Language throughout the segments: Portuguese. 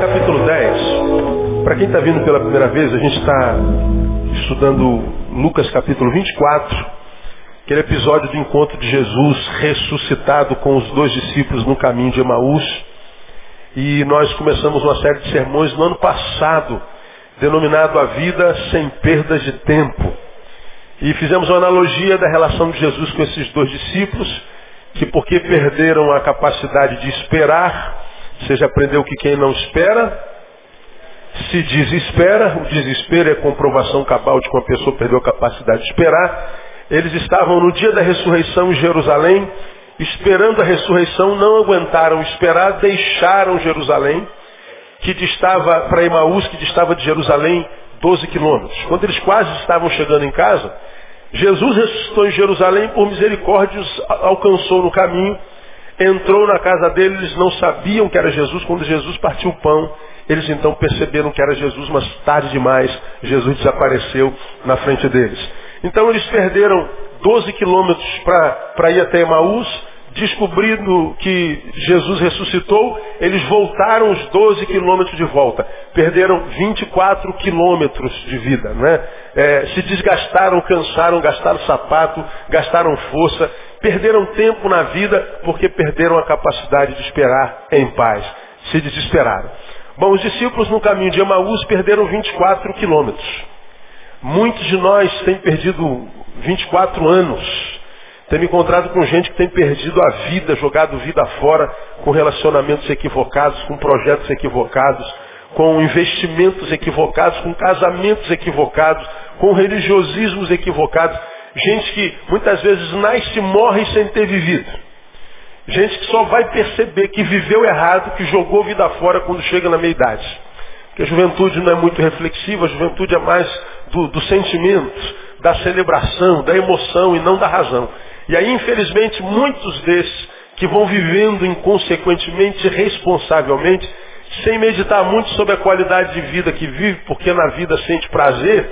capítulo 10. Para quem está vindo pela primeira vez, a gente está estudando Lucas capítulo 24, aquele episódio do encontro de Jesus ressuscitado com os dois discípulos no caminho de Emaús. E nós começamos uma série de sermões no ano passado, denominado A Vida Sem Perdas de Tempo. E fizemos uma analogia da relação de Jesus com esses dois discípulos, que porque perderam a capacidade de esperar, você já aprendeu que quem não espera, se desespera, o desespero é comprovação cabal de que uma pessoa perdeu a capacidade de esperar. Eles estavam no dia da ressurreição em Jerusalém, esperando a ressurreição, não aguentaram esperar, deixaram Jerusalém, que distava para Emaús, que distava de Jerusalém 12 quilômetros. Quando eles quase estavam chegando em casa, Jesus ressuscitou em Jerusalém, por misericórdia, alcançou no caminho, entrou na casa deles, eles não sabiam que era Jesus, quando Jesus partiu o pão, eles então perceberam que era Jesus, mas tarde demais, Jesus desapareceu na frente deles. Então eles perderam 12 quilômetros para ir até Emaús, descobrindo que Jesus ressuscitou, eles voltaram os 12 quilômetros de volta. Perderam 24 quilômetros de vida. Né? É, se desgastaram, cansaram, gastaram sapato, gastaram força, perderam tempo na vida porque perderam a capacidade de esperar em paz. Se desesperaram. Bom, os discípulos no caminho de Emaús perderam 24 quilômetros. Muitos de nós têm perdido 24 anos me encontrado com gente que tem perdido a vida, jogado vida fora, com relacionamentos equivocados, com projetos equivocados, com investimentos equivocados, com casamentos equivocados, com religiosismos equivocados. Gente que muitas vezes nasce e morre sem ter vivido. Gente que só vai perceber que viveu errado, que jogou vida fora quando chega na meia-idade. Porque a juventude não é muito reflexiva, a juventude é mais do, do sentimento, da celebração, da emoção e não da razão. E aí, infelizmente, muitos desses que vão vivendo inconsequentemente, responsavelmente, sem meditar muito sobre a qualidade de vida que vive, porque na vida sente prazer,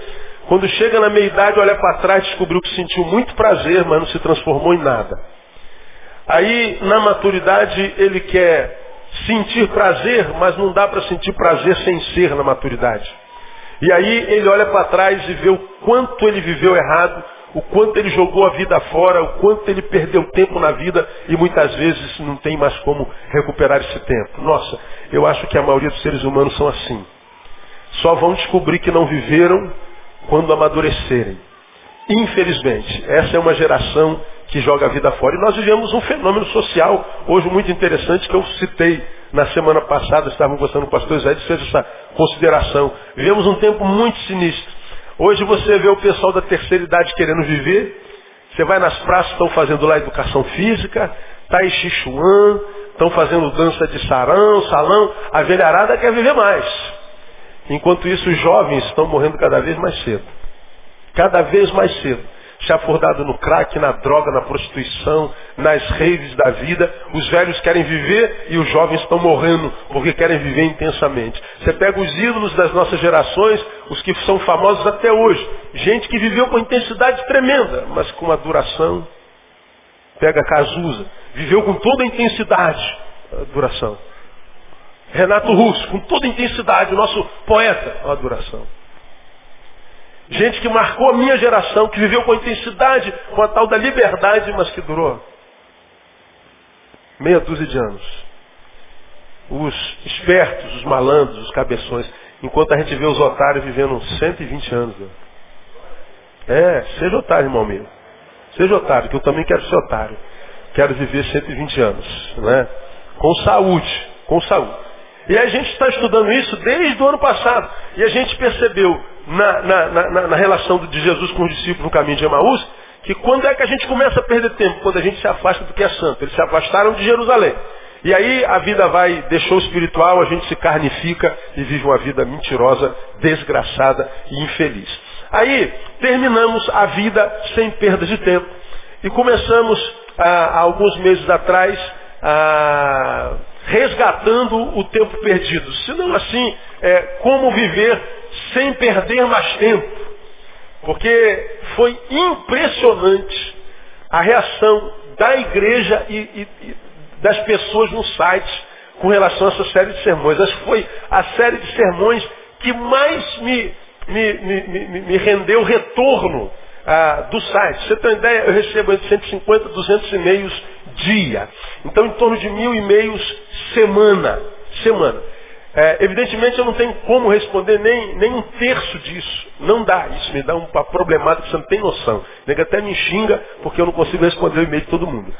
quando chega na meia-idade, olha para trás, descobriu que sentiu muito prazer, mas não se transformou em nada. Aí, na maturidade, ele quer sentir prazer, mas não dá para sentir prazer sem ser na maturidade. E aí ele olha para trás e vê o quanto ele viveu errado, o quanto ele jogou a vida fora, o quanto ele perdeu tempo na vida e muitas vezes não tem mais como recuperar esse tempo. Nossa, eu acho que a maioria dos seres humanos são assim. Só vão descobrir que não viveram quando amadurecerem. Infelizmente, essa é uma geração que joga a vida fora. E nós vivemos um fenômeno social, hoje muito interessante, que eu citei na semana passada, estavam conversando com o pastor Zé, fez essa consideração. Vivemos um tempo muito sinistro. Hoje você vê o pessoal da terceira idade querendo viver. Você vai nas praças, estão fazendo lá educação física, Tai Chi Chuan, estão fazendo dança de sarão, salão. A velharada quer viver mais. Enquanto isso, os jovens estão morrendo cada vez mais cedo. Cada vez mais cedo chafurdado no crack, na droga, na prostituição, nas raves da vida. Os velhos querem viver e os jovens estão morrendo porque querem viver intensamente. Você pega os ídolos das nossas gerações, os que são famosos até hoje. Gente que viveu com intensidade tremenda, mas com uma duração. Pega Cazuza, viveu com toda a intensidade, a duração. Renato Russo, com toda intensidade, o nosso poeta, a duração. Gente que marcou a minha geração, que viveu com intensidade, com a tal da liberdade, mas que durou meia dúzia de anos. Os espertos, os malandros, os cabeções, enquanto a gente vê os otários vivendo 120 anos. Meu. É, seja otário, irmão meu. Seja otário, que eu também quero ser otário. Quero viver 120 anos, né? Com saúde, com saúde. E a gente está estudando isso desde o ano passado. E a gente percebeu na, na, na, na relação de Jesus com os discípulos no caminho de Emaús, que quando é que a gente começa a perder tempo? Quando a gente se afasta do que é santo. Eles se afastaram de Jerusalém. E aí a vida vai, deixou o espiritual, a gente se carnifica e vive uma vida mentirosa, desgraçada e infeliz. Aí terminamos a vida sem perda de tempo. E começamos, ah, há alguns meses atrás, ah, resgatando o tempo perdido. Se não assim, é, como viver sem perder mais tempo. Porque foi impressionante a reação da igreja e, e, e das pessoas no site com relação a essa série de sermões. Que foi a série de sermões que mais me, me, me, me rendeu retorno ah, do site. Você tem uma ideia? Eu recebo entre 150 e 200 e-mails dia. Então, em torno de mil e-mails semana. Semana. É, evidentemente, eu não tenho como responder nem, nem um terço disso. Não dá. Isso me dá uma problemática que você não tem noção. Nega até me xinga porque eu não consigo responder o e-mail de todo mundo.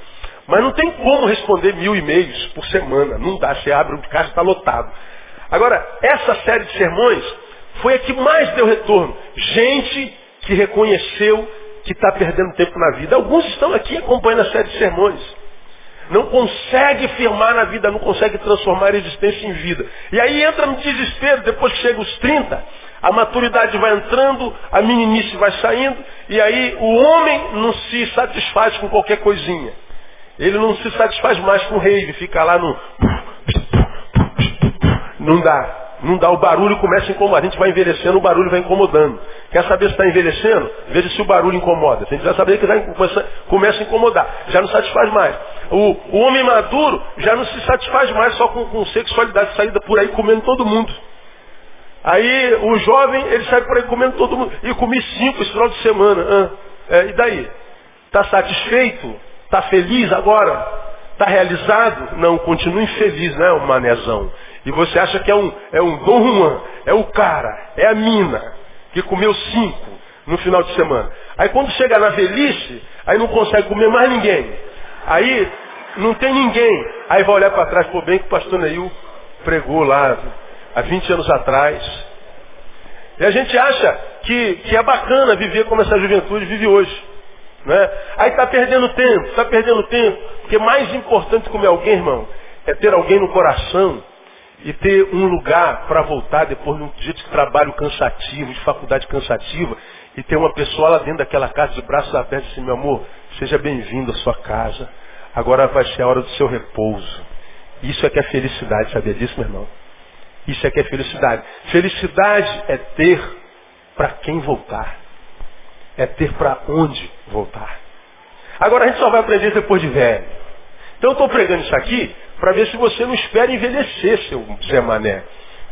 Mas não tem como responder mil e-mails por semana. Não dá. Você abre o casa está lotado. Agora, essa série de sermões foi a que mais deu retorno. Gente que reconheceu que está perdendo tempo na vida. Alguns estão aqui acompanhando a série de sermões. Não consegue firmar na vida, não consegue transformar a existência em vida. E aí entra no desespero, depois que chega os 30, a maturidade vai entrando, a meninice vai saindo, e aí o homem não se satisfaz com qualquer coisinha. Ele não se satisfaz mais com o ele fica lá no. Não dá. Não dá, o barulho começa a incomodar. A gente vai envelhecendo, o barulho vai incomodando. Quer saber se está envelhecendo? Veja se o barulho incomoda. A gente vai saber que começa, começa a incomodar. Já não satisfaz mais. O, o, homem maduro já não se satisfaz mais só com, com sexualidade saída por aí comendo todo mundo. Aí o jovem, ele sai por aí comendo todo mundo. E comi cinco esse final de semana. Ah, é, e daí? Está satisfeito? Está feliz agora? Está realizado? Não, continua infeliz, né, o manezão. E você acha que é um, é um Dom Juan, é o cara, é a mina, que comeu cinco no final de semana. Aí quando chega na velhice, aí não consegue comer mais ninguém. Aí não tem ninguém. Aí vai olhar para trás, pô, bem que o pastor Neil pregou lá há 20 anos atrás. E a gente acha que, que é bacana viver como essa juventude vive hoje. Né? Aí está perdendo tempo, está perdendo tempo. Porque mais importante comer alguém, irmão, é ter alguém no coração e ter um lugar para voltar depois de um dia de trabalho cansativo, de faculdade cansativa, e ter uma pessoa lá dentro daquela casa de braços abertos assim, meu amor, seja bem-vindo à sua casa. Agora vai ser a hora do seu repouso. Isso é que é felicidade, sabia disso, meu irmão? Isso é que é felicidade. Felicidade é ter para quem voltar. É ter para onde voltar. Agora a gente só vai aprender depois de velho. Então eu estou pregando isso aqui para ver se você não espera envelhecer, seu Zé Mané,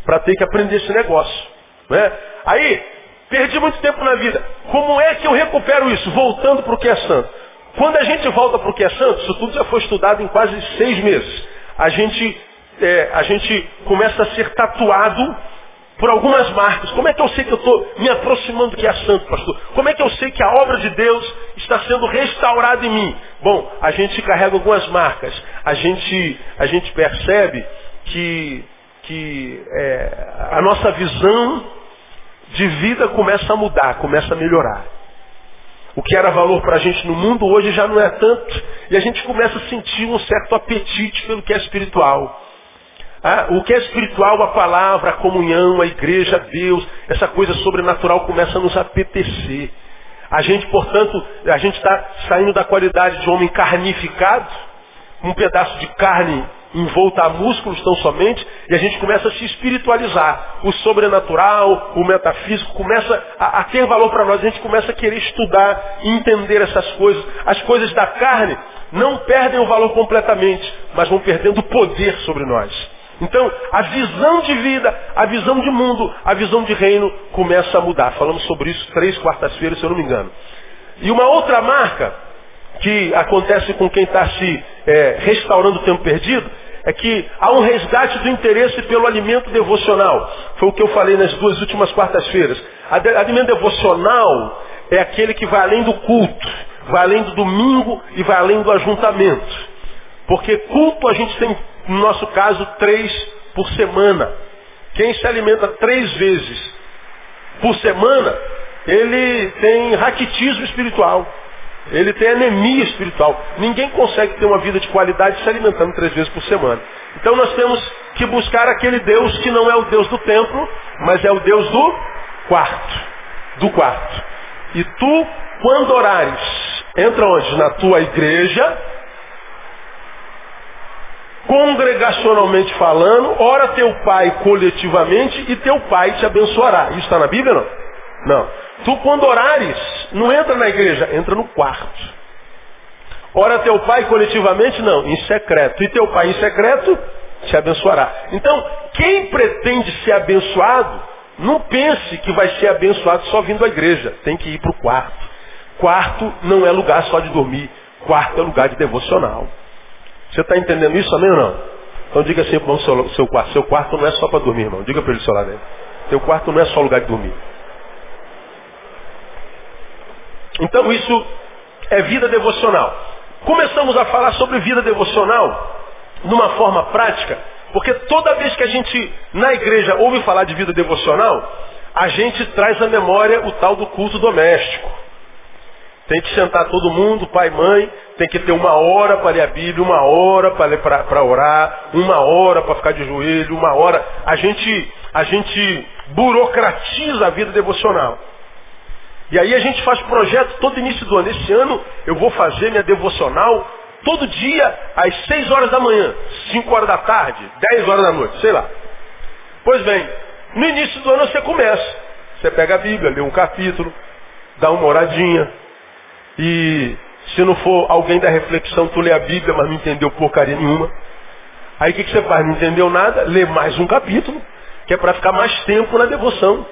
para ter que aprender esse negócio. Né? Aí, perdi muito tempo na vida. Como é que eu recupero isso? Voltando para o que é santo. Quando a gente volta para o que é santo, isso tudo já foi estudado em quase seis meses. A gente, é, a gente começa a ser tatuado por algumas marcas. Como é que eu sei que eu estou me aproximando do que é santo, pastor? Como é que eu sei que a obra de Deus está sendo restaurada em mim? Bom, a gente carrega algumas marcas. A gente, a gente percebe que, que é, a nossa visão de vida começa a mudar, começa a melhorar. O que era valor para a gente no mundo hoje já não é tanto. E a gente começa a sentir um certo apetite pelo que é espiritual. Ah, o que é espiritual, a palavra, a comunhão, a igreja, Deus, essa coisa sobrenatural começa a nos apetecer. A gente, portanto, a gente está saindo da qualidade de homem carnificado, um pedaço de carne envolta a músculos tão somente, e a gente começa a se espiritualizar. O sobrenatural, o metafísico começa a, a ter valor para nós. A gente começa a querer estudar, entender essas coisas. As coisas da carne não perdem o valor completamente, mas vão perdendo poder sobre nós. Então, a visão de vida, a visão de mundo, a visão de reino começa a mudar. Falamos sobre isso três quartas-feiras, se eu não me engano. E uma outra marca que acontece com quem está se é, restaurando o tempo perdido é que há um resgate do interesse pelo alimento devocional. Foi o que eu falei nas duas últimas quartas-feiras. Alimento devocional é aquele que vai além do culto, vai além do domingo e vai além do ajuntamento. Porque culto a gente tem no nosso caso, três por semana. Quem se alimenta três vezes por semana, ele tem raquitismo espiritual. Ele tem anemia espiritual. Ninguém consegue ter uma vida de qualidade se alimentando três vezes por semana. Então nós temos que buscar aquele Deus que não é o Deus do templo, mas é o Deus do quarto. Do quarto. E tu, quando orares, entra onde? Na tua igreja, congregacionalmente falando, ora teu pai coletivamente e teu pai te abençoará. Isso está na Bíblia não? Não. Tu quando orares, não entra na igreja, entra no quarto. Ora teu pai coletivamente, não, em secreto. E teu pai em secreto te abençoará. Então, quem pretende ser abençoado, não pense que vai ser abençoado só vindo à igreja. Tem que ir para o quarto. Quarto não é lugar só de dormir. Quarto é lugar de devocional. Você está entendendo isso, amém ou não? Então diga assim para o seu, seu quarto. Seu quarto não é só para dormir, irmão. Diga para ele seu lado. Seu quarto não é só lugar de dormir. Então isso é vida devocional. Começamos a falar sobre vida devocional numa forma prática, porque toda vez que a gente na igreja ouve falar de vida devocional, a gente traz à memória o tal do culto doméstico. Tem que sentar todo mundo, pai, mãe, tem que ter uma hora para ler a Bíblia, uma hora para orar, uma hora para ficar de joelho, uma hora. A gente, a gente burocratiza a vida devocional. E aí a gente faz projeto todo início do ano. Esse ano eu vou fazer minha devocional todo dia às 6 horas da manhã, 5 horas da tarde, 10 horas da noite, sei lá. Pois bem, no início do ano você começa. Você pega a Bíblia, lê um capítulo, dá uma oradinha. E se não for alguém da reflexão, tu lê a Bíblia, mas não entendeu porcaria nenhuma. Aí o que, que você faz? Não entendeu nada? Lê mais um capítulo, que é para ficar mais tempo na devoção.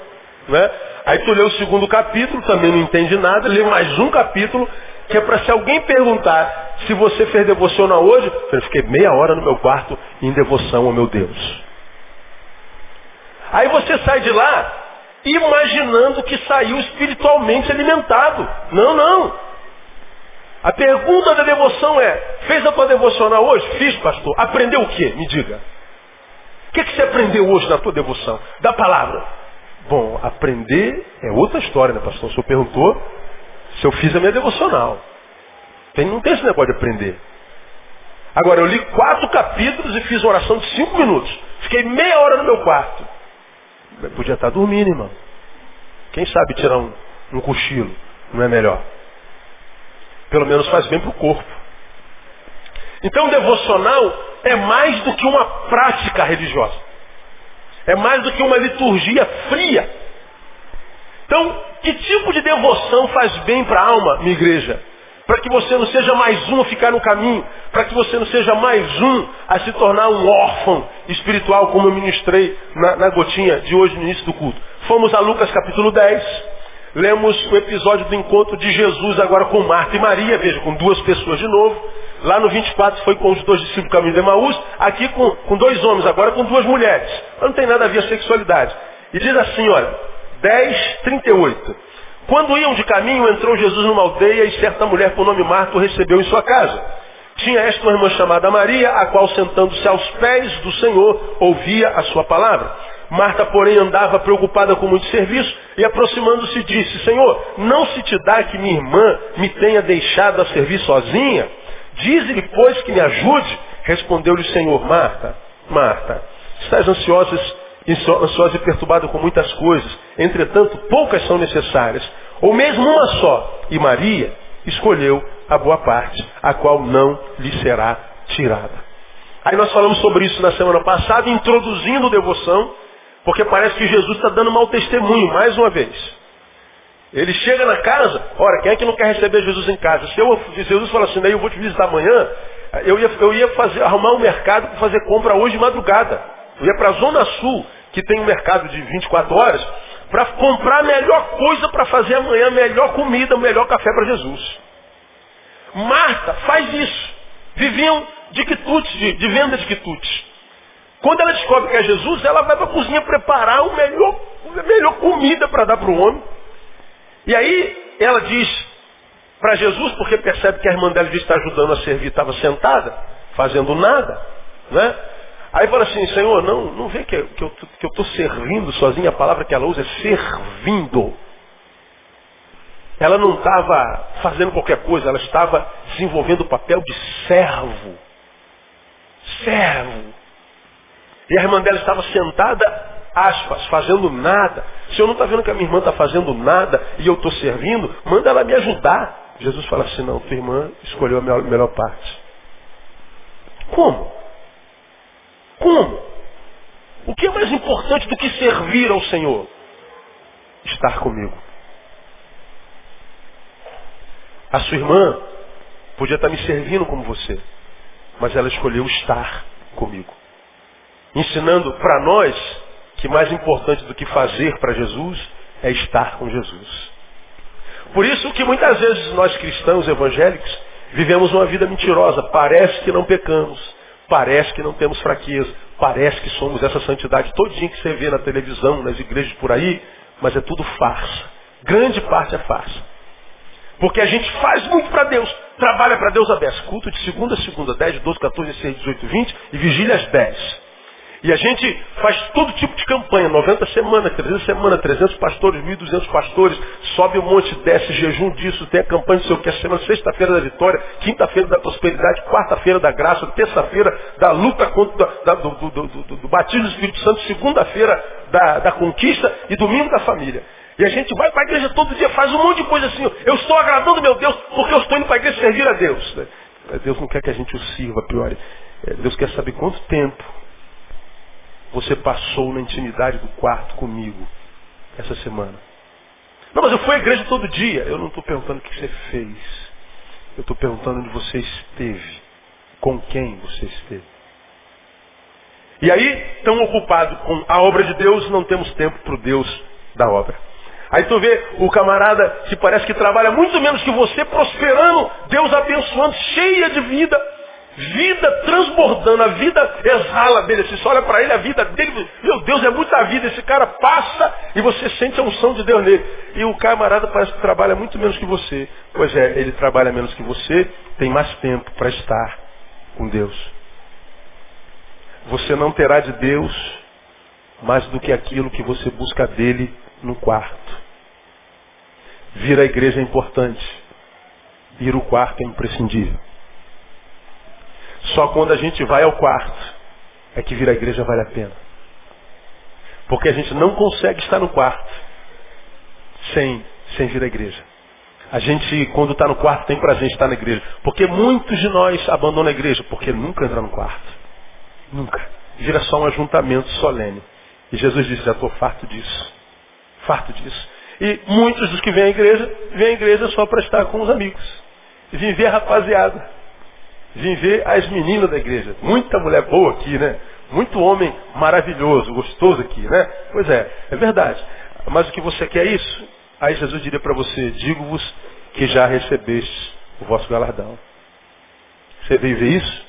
Né? Aí tu lê o segundo capítulo, também não entende nada, lê mais um capítulo, que é para se alguém perguntar se você fez devocional hoje, eu fiquei meia hora no meu quarto em devoção ao meu Deus. Aí você sai de lá imaginando que saiu espiritualmente alimentado. Não, não. A pergunta da devoção é, fez a tua devocional hoje? Fiz, pastor. Aprendeu o quê? Me diga. O que, que você aprendeu hoje na tua devoção? Da palavra. Bom, aprender é outra história, né, pastor? O senhor perguntou se eu fiz a minha devocional. Tem, não tem esse negócio de aprender. Agora, eu li quatro capítulos e fiz uma oração de cinco minutos. Fiquei meia hora no meu quarto. Eu podia estar dormindo, irmão. Quem sabe tirar um, um cochilo? Não é melhor? Pelo menos faz bem para o corpo. Então, devocional é mais do que uma prática religiosa. É mais do que uma liturgia fria. Então, que tipo de devoção faz bem para a alma, minha igreja? Para que você não seja mais um a ficar no caminho, para que você não seja mais um a se tornar um órfão espiritual, como eu ministrei na, na gotinha de hoje no início do culto. Fomos a Lucas capítulo 10, lemos o episódio do encontro de Jesus agora com Marta e Maria, veja, com duas pessoas de novo. Lá no 24 foi com os dois discípulos caminho de Emaús, aqui com, com dois homens, agora com duas mulheres. Não tem nada a ver a sexualidade. E diz assim, olha, 10, 38. Quando iam de caminho, entrou Jesus numa aldeia e certa mulher por nome Marta o recebeu em sua casa. Tinha esta uma irmã chamada Maria, a qual sentando-se aos pés do Senhor, ouvia a sua palavra. Marta, porém, andava preocupada com muito serviço e aproximando-se disse, Senhor, não se te dá que minha irmã me tenha deixado a servir sozinha? Dize-lhe, pois, que me ajude. Respondeu-lhe o Senhor, Marta, Marta, estás ansiosa, ansiosa e perturbada com muitas coisas, entretanto, poucas são necessárias, ou mesmo uma só. E Maria escolheu a boa parte, a qual não lhe será tirada. Aí nós falamos sobre isso na semana passada, introduzindo devoção, porque parece que Jesus está dando mau testemunho, mais uma vez. Ele chega na casa, ora, quem é que não quer receber Jesus em casa? Se eu, Jesus fala assim, eu vou te visitar amanhã, eu ia, eu ia fazer, arrumar um mercado para fazer compra hoje de madrugada. Eu ia para a Zona Sul, que tem um mercado de 24 horas, para comprar a melhor coisa para fazer amanhã, melhor comida, melhor café para Jesus. Marta faz isso. Viviam de quitutes, de, de venda de quitutes. Quando ela descobre que é Jesus, ela vai para a cozinha preparar o melhor, a melhor comida para dar para o homem. E aí ela diz para Jesus, porque percebe que a irmã dela está ajudando a servir, estava sentada, fazendo nada. Né? Aí fala assim, Senhor, não, não vê que, que eu estou servindo sozinha, a palavra que ela usa é servindo. Ela não estava fazendo qualquer coisa, ela estava desenvolvendo o papel de servo. Servo. E a irmã dela estava sentada, aspas, fazendo nada. Se eu não está vendo que a minha irmã está fazendo nada e eu estou servindo, manda ela me ajudar. Jesus fala assim, não, tua irmã escolheu a melhor, melhor parte. Como? Como? O que é mais importante do que servir ao Senhor? Estar comigo. A sua irmã podia estar me servindo como você, mas ela escolheu estar comigo. ensinando para nós que mais importante do que fazer para Jesus é estar com Jesus. Por isso que muitas vezes nós cristãos evangélicos vivemos uma vida mentirosa. Parece que não pecamos, parece que não temos fraqueza, parece que somos essa santidade todinha que você vê na televisão, nas igrejas por aí, mas é tudo farsa. Grande parte é farsa. Porque a gente faz muito para Deus, trabalha para Deus a 10. Culto de segunda a segunda, 10, 12, 14, 16, 18, 20 e vigília às 10. E a gente faz todo tipo de campanha, 90 semanas, 300 semanas, 300 pastores, 1.200 pastores, sobe um monte, desce, jejum disso, tem a campanha não sei o que, a semana, sexta-feira da vitória, quinta-feira da prosperidade, quarta-feira da graça, terça-feira da luta contra, da, do, do, do, do, batismo do Espírito Santo, segunda-feira da, da conquista e domingo da família. E a gente vai para a igreja todo dia, faz um monte de coisa assim. Eu estou agradando meu Deus porque eu estou indo para a igreja servir a Deus. Deus não quer que a gente o sirva, pior. É, Deus quer saber quanto tempo você passou na intimidade do quarto comigo essa semana. Não, mas eu fui à igreja todo dia. Eu não estou perguntando o que você fez. Eu estou perguntando onde você esteve. Com quem você esteve. E aí, tão ocupado com a obra de Deus, não temos tempo para o Deus da obra. Aí tu vê o camarada que parece que trabalha muito menos que você, prosperando, Deus abençoando, cheia de vida, vida transbordando, a vida exala dele. Você olha para ele, a vida dele, meu Deus, é muita vida. Esse cara passa e você sente a unção de Deus nele. E o camarada parece que trabalha muito menos que você. Pois é, ele trabalha menos que você, tem mais tempo para estar com Deus. Você não terá de Deus mais do que aquilo que você busca dele no quarto. Vir à igreja é importante. Ir ao quarto é imprescindível. Só quando a gente vai ao quarto é que vir à igreja vale a pena. Porque a gente não consegue estar no quarto sem, sem vir à igreja. A gente, quando está no quarto, tem prazer em estar na igreja. Porque muitos de nós abandonam a igreja porque nunca entram no quarto. Nunca. Vira só um ajuntamento solene. E Jesus disse, já estou farto disso. Farto disso. E muitos dos que vêm à igreja, vêm à igreja só para estar com os amigos. E vim ver a rapaziada. Vim ver as meninas da igreja. Muita mulher boa aqui, né? Muito homem maravilhoso, gostoso aqui, né? Pois é, é verdade. Mas o que você quer é isso? Aí Jesus diria para você, digo-vos que já recebeste o vosso galardão. Você veio ver isso?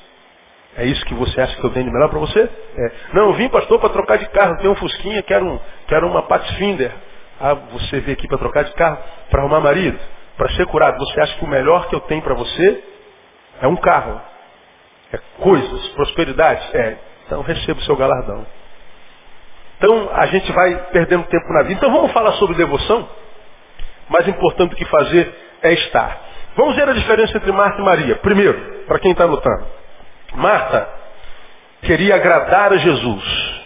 É isso que você acha que eu tenho de melhor para você? É. Não, eu vim, pastor, para trocar de carro. Tenho um Fusquinha, quero, um, quero uma Pathfinder. Ah, você veio aqui para trocar de carro, para arrumar marido, para ser curado. Você acha que o melhor que eu tenho para você é um carro? É coisas, prosperidade? É. Então receba o seu galardão. Então a gente vai perdendo tempo na vida. Então vamos falar sobre devoção? Mais importante do que fazer é estar. Vamos ver a diferença entre Marta e Maria. Primeiro, para quem está anotando. Marta queria agradar a Jesus.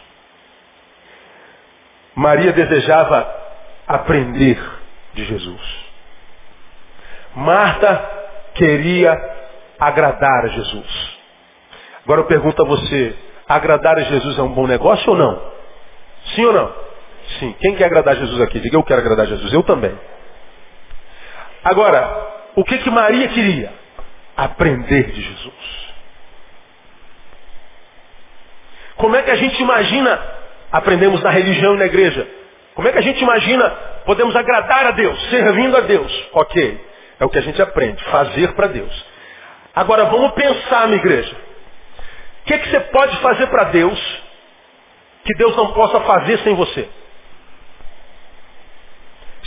Maria desejava aprender de Jesus. Marta queria agradar a Jesus. Agora eu pergunto a você, agradar a Jesus é um bom negócio ou não? Sim ou não? Sim. Quem quer agradar a Jesus aqui? Diga eu quero agradar a Jesus. Eu também. Agora, o que que Maria queria? Aprender de Jesus. Como é que a gente imagina aprendemos na religião e na igreja? Como é que a gente imagina podemos agradar a Deus, servindo a Deus? Ok, é o que a gente aprende, fazer para Deus. Agora vamos pensar, minha igreja. O que, que você pode fazer para Deus que Deus não possa fazer sem você?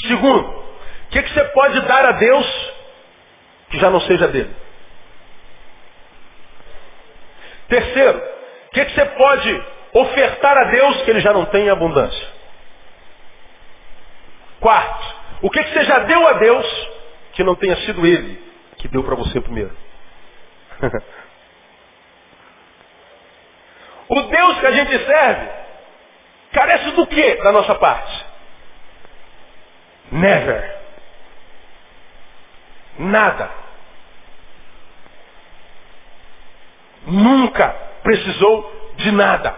Segundo, o que, que você pode dar a Deus que já não seja dele? Terceiro, o que, que você pode ofertar a Deus que ele já não tem em abundância? Quarto, o que, que você já deu a Deus que não tenha sido Ele que deu para você primeiro? O Deus que a gente serve carece do que da nossa parte? Never. Nada. Nunca precisou de nada.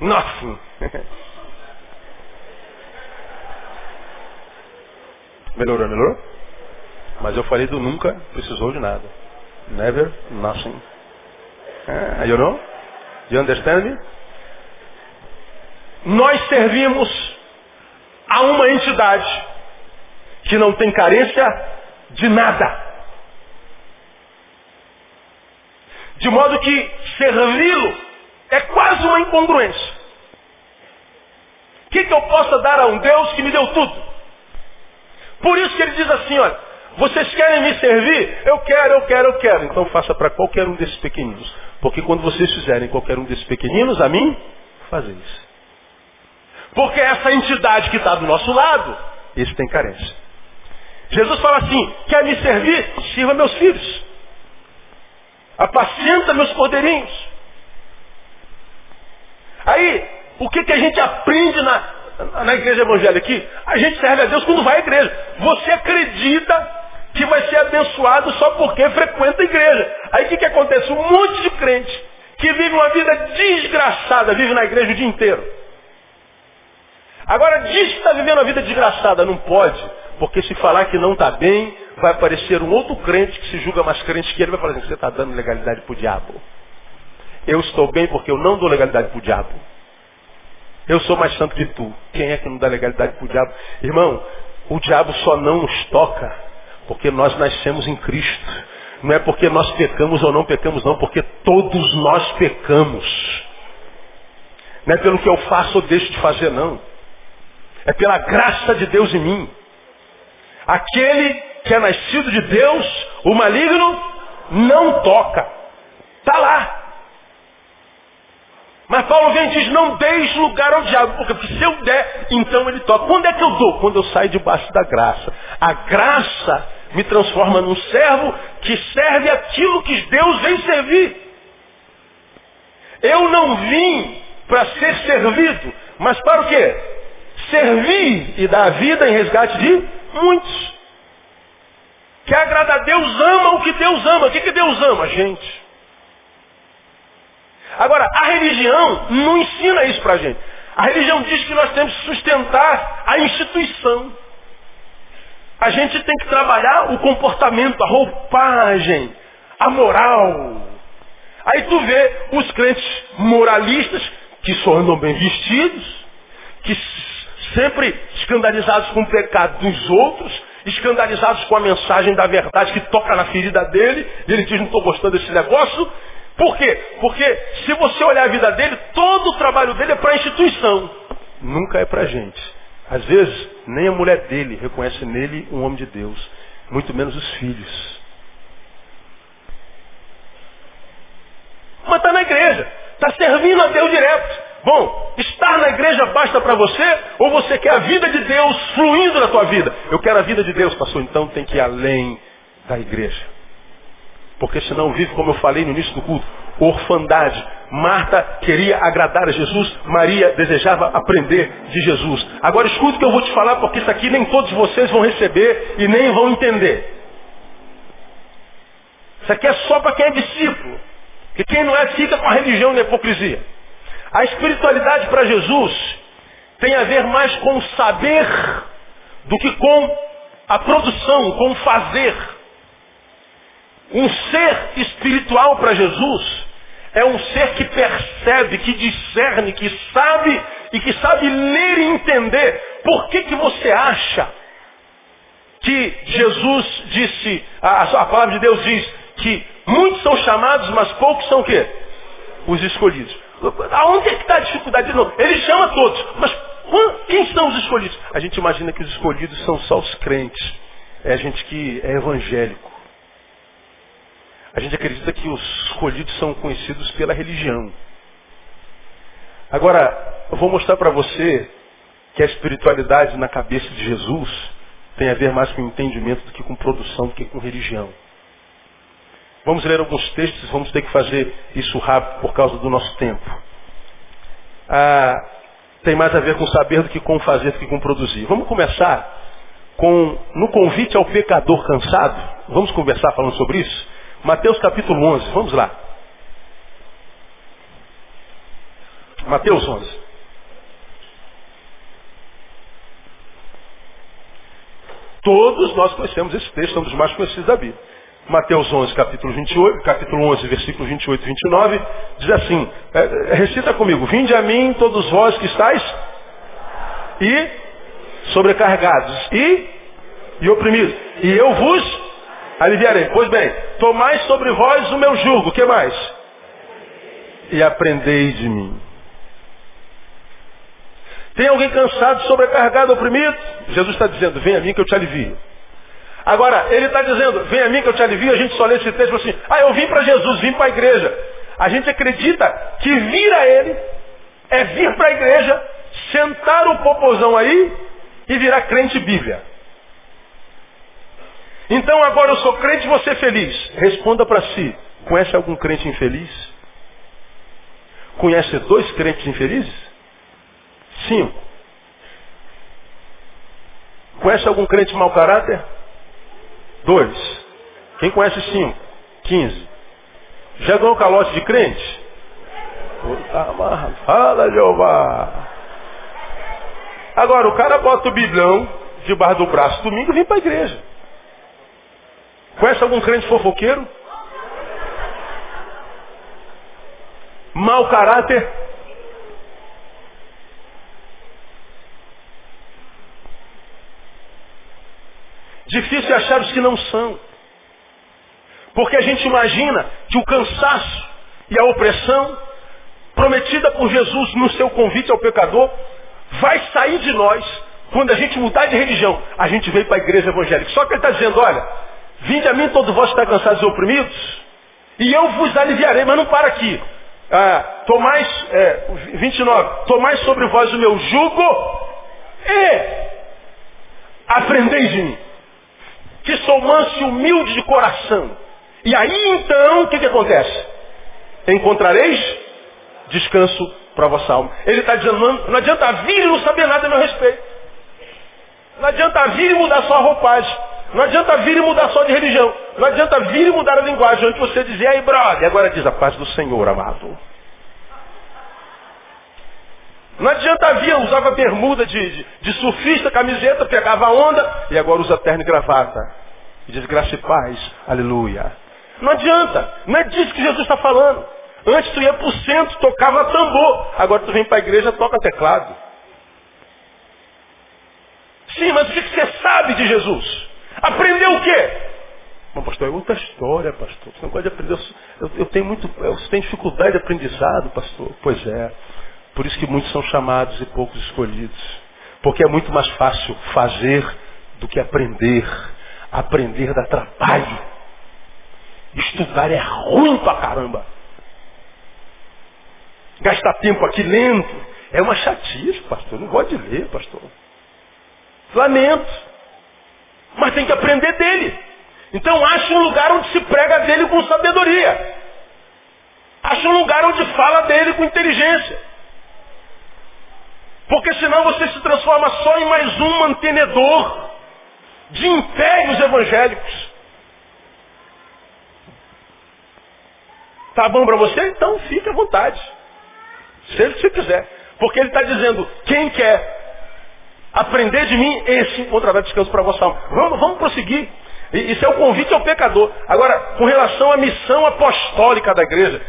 Nothing. Melhorou, melhorou? Mas eu falei do nunca precisou de nada. Never, nothing. Ah, you know? You understand me? Nós servimos a uma entidade que não tem carência de nada. De modo que servi-lo é quase uma incongruência. O que, que eu possa dar a um Deus que me deu tudo? Por isso que ele diz assim, olha, vocês querem me servir? Eu quero, eu quero, eu quero. Então faça para qualquer um desses pequeninos. Porque quando vocês fizerem qualquer um desses pequeninos, a mim, fazeis. Porque essa entidade que está do nosso lado, esse tem carência. Jesus fala assim, quer me servir? Sirva meus filhos. Apacenta meus cordeirinhos. Aí, o que, que a gente aprende na, na igreja evangélica aqui? A gente serve a Deus quando vai à igreja. Você acredita que vai ser abençoado só porque frequenta a igreja. Aí o que, que acontece? Um monte de crente que vive uma vida desgraçada, vive na igreja o dia inteiro. Agora diz que está vivendo a vida desgraçada, não pode, porque se falar que não está bem, vai aparecer um outro crente que se julga mais crente que ele, vai falar assim, você está dando legalidade para o diabo. Eu estou bem porque eu não dou legalidade para o diabo. Eu sou mais santo que tu. Quem é que não dá legalidade para o diabo? Irmão, o diabo só não nos toca porque nós nascemos em Cristo. Não é porque nós pecamos ou não pecamos, não, porque todos nós pecamos. Não é pelo que eu faço ou deixo de fazer, não. É pela graça de Deus em mim. Aquele que é nascido de Deus, o maligno, não toca. Está lá. Mas Paulo vem e diz, não deixe lugar ao diabo, porque se eu der, então ele toca. Quando é que eu dou? Quando eu saio debaixo da graça. A graça me transforma num servo que serve aquilo que Deus vem servir. Eu não vim para ser servido, mas para o quê? Servir e dar vida em resgate de muitos. Que agrada a Deus ama o que Deus ama. O que, que Deus ama, gente? Agora, a religião não ensina isso para a gente. A religião diz que nós temos que sustentar a instituição. A gente tem que trabalhar o comportamento, a roupagem, a moral. Aí tu vê os crentes moralistas que só andam bem vestidos, que sempre escandalizados com o pecado dos outros, escandalizados com a mensagem da verdade que toca na ferida dele, e ele diz, não estou gostando desse negócio, por quê? Porque se você olhar a vida dele, todo o trabalho dele é para a instituição. Nunca é para a gente. Às vezes, nem a mulher dele reconhece nele um homem de Deus. Muito menos os filhos. Mas está na igreja. Está servindo a Deus direto. Bom, estar na igreja basta para você? Ou você quer a vida de Deus fluindo na tua vida? Eu quero a vida de Deus, pastor. Então tem que ir além da igreja. Porque senão vive, como eu falei no início do culto, orfandade. Marta queria agradar a Jesus, Maria desejava aprender de Jesus. Agora escuta o que eu vou te falar, porque isso aqui nem todos vocês vão receber e nem vão entender. Isso aqui é só para quem é discípulo. Que quem não é fica com a religião e a hipocrisia. A espiritualidade para Jesus tem a ver mais com saber do que com a produção, com o fazer. Um ser espiritual para Jesus é um ser que percebe, que discerne, que sabe e que sabe ler e entender. Por que, que você acha que Jesus disse, a, a palavra de Deus diz que muitos são chamados, mas poucos são o quê? Os escolhidos. Aonde é que está a dificuldade? Ele chama todos, mas quem são os escolhidos? A gente imagina que os escolhidos são só os crentes. É a gente que é evangélico. A gente acredita que os escolhidos são conhecidos pela religião. Agora, eu vou mostrar para você que a espiritualidade na cabeça de Jesus tem a ver mais com entendimento do que com produção, do que com religião. Vamos ler alguns textos, vamos ter que fazer isso rápido por causa do nosso tempo. Ah, tem mais a ver com saber do que com fazer, do que com produzir. Vamos começar com, no convite ao pecador cansado. Vamos conversar falando sobre isso? Mateus capítulo 11, vamos lá. Mateus 11. Todos nós conhecemos esse texto, é um dos mais conhecidos da Bíblia. Mateus 11, capítulo 28, capítulo 11, versículo 28 e 29, diz assim, é, é, recita comigo, vinde a mim todos vós que estáis e sobrecarregados e, e oprimidos, e eu vos aliviarei. Pois bem, tomai sobre vós o meu jugo, o que mais? E aprendei de mim. Tem alguém cansado, sobrecarregado, oprimido? Jesus está dizendo, vem a mim que eu te alivio. Agora, ele está dizendo, vem a mim que eu te alivio, a gente só lê esse texto assim, ah, eu vim para Jesus, vim para a igreja. A gente acredita que vir a ele é vir para a igreja, sentar o popozão aí e virar crente bíblia. Então agora eu sou crente e você é feliz. Responda para si, conhece algum crente infeliz? Conhece dois crentes infelizes? Cinco. Conhece algum crente mau caráter? Dois. Quem conhece cinco? Quinze. Já ganhou calote de crente? Fala, Jeová. Agora, o cara bota o biblão debaixo do braço domingo e vem para a igreja. Conhece algum crente fofoqueiro? Mau caráter? Difícil achar os que não são. Porque a gente imagina que o cansaço e a opressão prometida por Jesus no seu convite ao pecador vai sair de nós quando a gente mudar de religião. A gente veio para a igreja evangélica. Só que ele está dizendo, olha, vinde a mim todos vós que está cansados e oprimidos, e eu vos aliviarei, mas não para aqui. Ah, tomais, é, 29, tomais sobre vós o meu jugo e aprendei de mim que sou manso e humilde de coração. E aí então, o que, que acontece? Encontrareis descanso para a vossa alma. Ele está dizendo, não, não adianta vir e não saber nada a meu respeito. Não adianta vir e mudar sua roupagem. Não adianta vir e mudar só de religião. Não adianta vir e mudar a linguagem. Antes você dizia, aí brother, agora diz a paz do Senhor, amado. Não adianta vir, usava bermuda de, de, de, surfista, camiseta, pegava onda e agora usa terno e gravata. E diz graça e paz, aleluia. Não adianta, não é disso que Jesus está falando. Antes tu ia para o centro, tocava tambor. Agora tu vem para a igreja, toca teclado. Sim, mas o que você sabe de Jesus? Aprendeu o quê? Bom, pastor, é outra história, pastor. Você não pode aprender. Eu, eu tenho muito. Eu tenho dificuldade de aprendizado, pastor. Pois é. Por isso que muitos são chamados e poucos escolhidos. Porque é muito mais fácil fazer do que aprender. Aprender dá trabalho. Estudar é ruim pra caramba. Gastar tempo aqui lendo é uma chatice, pastor. Não gosto de ler, pastor. Lamento. Mas tem que aprender dele. Então acha um lugar onde se prega dele com sabedoria. Acha um lugar onde fala dele com inteligência. Porque senão você se transforma só em mais um mantenedor de impérios evangélicos. Tá bom para você? Então fique à vontade. Se se quiser. Porque ele está dizendo, quem quer aprender de mim, esse encontrará descanso para a vossa alma. Vamos, vamos prosseguir. Isso é o convite ao pecador. Agora, com relação à missão apostólica da igreja,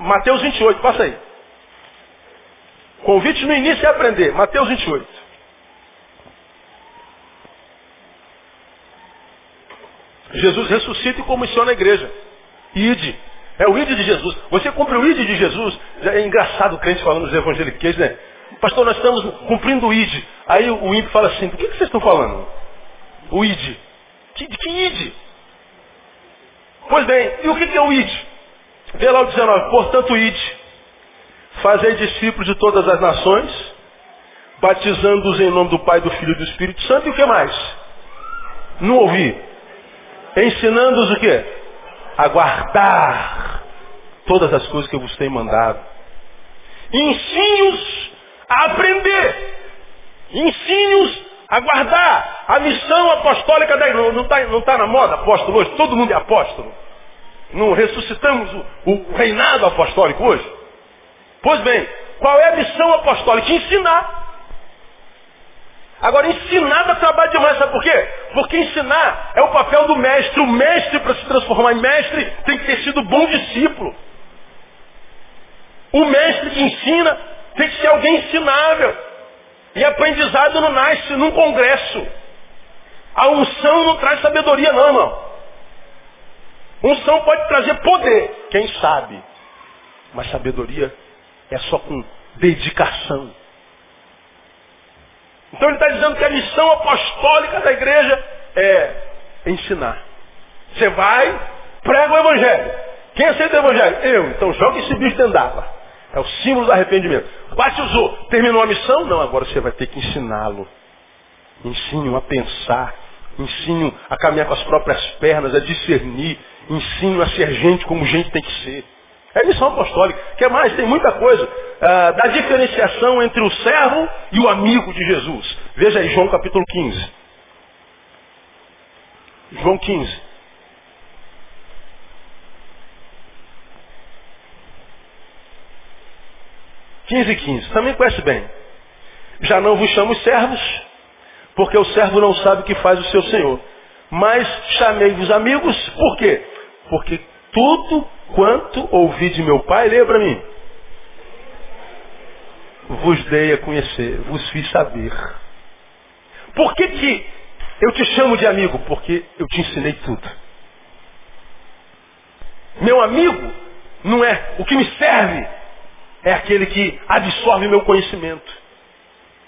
Mateus 28, passa aí. Convite no início é aprender. Mateus 28. Jesus ressuscita e comissiona a igreja. Ide. É o ide de Jesus. Você cumpre o ide de Jesus. É engraçado o crente falando dos evangeliquez, né? Pastor, nós estamos cumprindo o id. Aí o ímpio fala assim, do que, vocês estão falando? O id. Que, que id? Pois bem, e o que, que é o id? Vê lá o 19. Portanto, id Fazei discípulos de todas as nações, batizando-os em nome do Pai, do Filho e do Espírito Santo, e o que mais? Não ouvi. Ensinando-os o quê? A guardar todas as coisas que eu vos tenho mandado. Ensine-os a aprender. Ensine-os a guardar. A missão apostólica da igreja. Não está não tá na moda apóstolo hoje? Todo mundo é apóstolo. Não ressuscitamos o, o reinado apostólico hoje? Pois bem, qual é a missão apostólica? Ensinar. Agora, ensinar dá trabalho demais, sabe por quê? Porque ensinar é o papel do mestre. O mestre, para se transformar em mestre, tem que ter sido bom discípulo. O mestre que ensina tem que ser alguém ensinável. E aprendizado não nasce num congresso. A unção não traz sabedoria, não, irmão. Unção pode trazer poder, quem sabe. Mas sabedoria é só com dedicação. Então ele está dizendo que a missão apostólica da igreja é ensinar. Você vai, prega o evangelho. Quem aceita o evangelho? Eu. Então joga esse bicho dentro d'água. É o símbolo do arrependimento. Batizou. Terminou a missão? Não, agora você vai ter que ensiná-lo. Ensine-o a pensar. Ensine-o a caminhar com as próprias pernas, a discernir. Ensine-o a ser gente como gente tem que ser. É missão apostólica. Quer mais? Tem muita coisa. Uh, da diferenciação entre o servo e o amigo de Jesus. Veja aí, João capítulo 15. João 15. Quinze e quinze. Também conhece bem. Já não vos chamo servos, porque o servo não sabe o que faz o seu senhor. Mas chamei-vos amigos, por quê? Porque tudo quanto ouvi de meu pai, leia para mim. Vos dei a conhecer, vos fiz saber. Por que, que eu te chamo de amigo? Porque eu te ensinei tudo. Meu amigo não é o que me serve, é aquele que absorve meu conhecimento.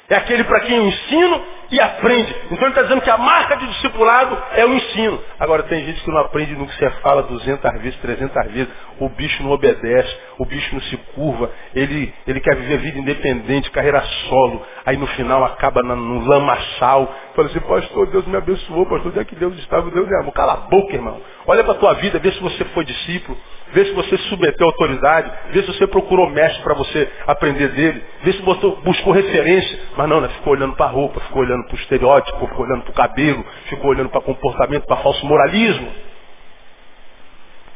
É aquele para quem eu ensino e aprende. Então ele está dizendo que a marca de discipulado é o ensino. Agora tem gente que não aprende no que você fala 200 vezes, 300 vezes. O bicho não obedece, o bicho não se curva. Ele, ele quer viver vida independente, carreira solo. Aí no final acaba no lamaçal. Fala assim, pastor, Deus me abençoou, pastor, onde é que Deus estava? Deus me amou. Cala a boca, irmão. Olha para a tua vida, vê se você foi discípulo. Vê se você submeteu a autoridade. Vê se você procurou mestre para você aprender dele. Vê se você buscou referência. Mas não, né? ficou olhando para a roupa, ficou olhando para o estereótipo, ficou olhando para o cabelo, ficou olhando para comportamento, para falso moralismo.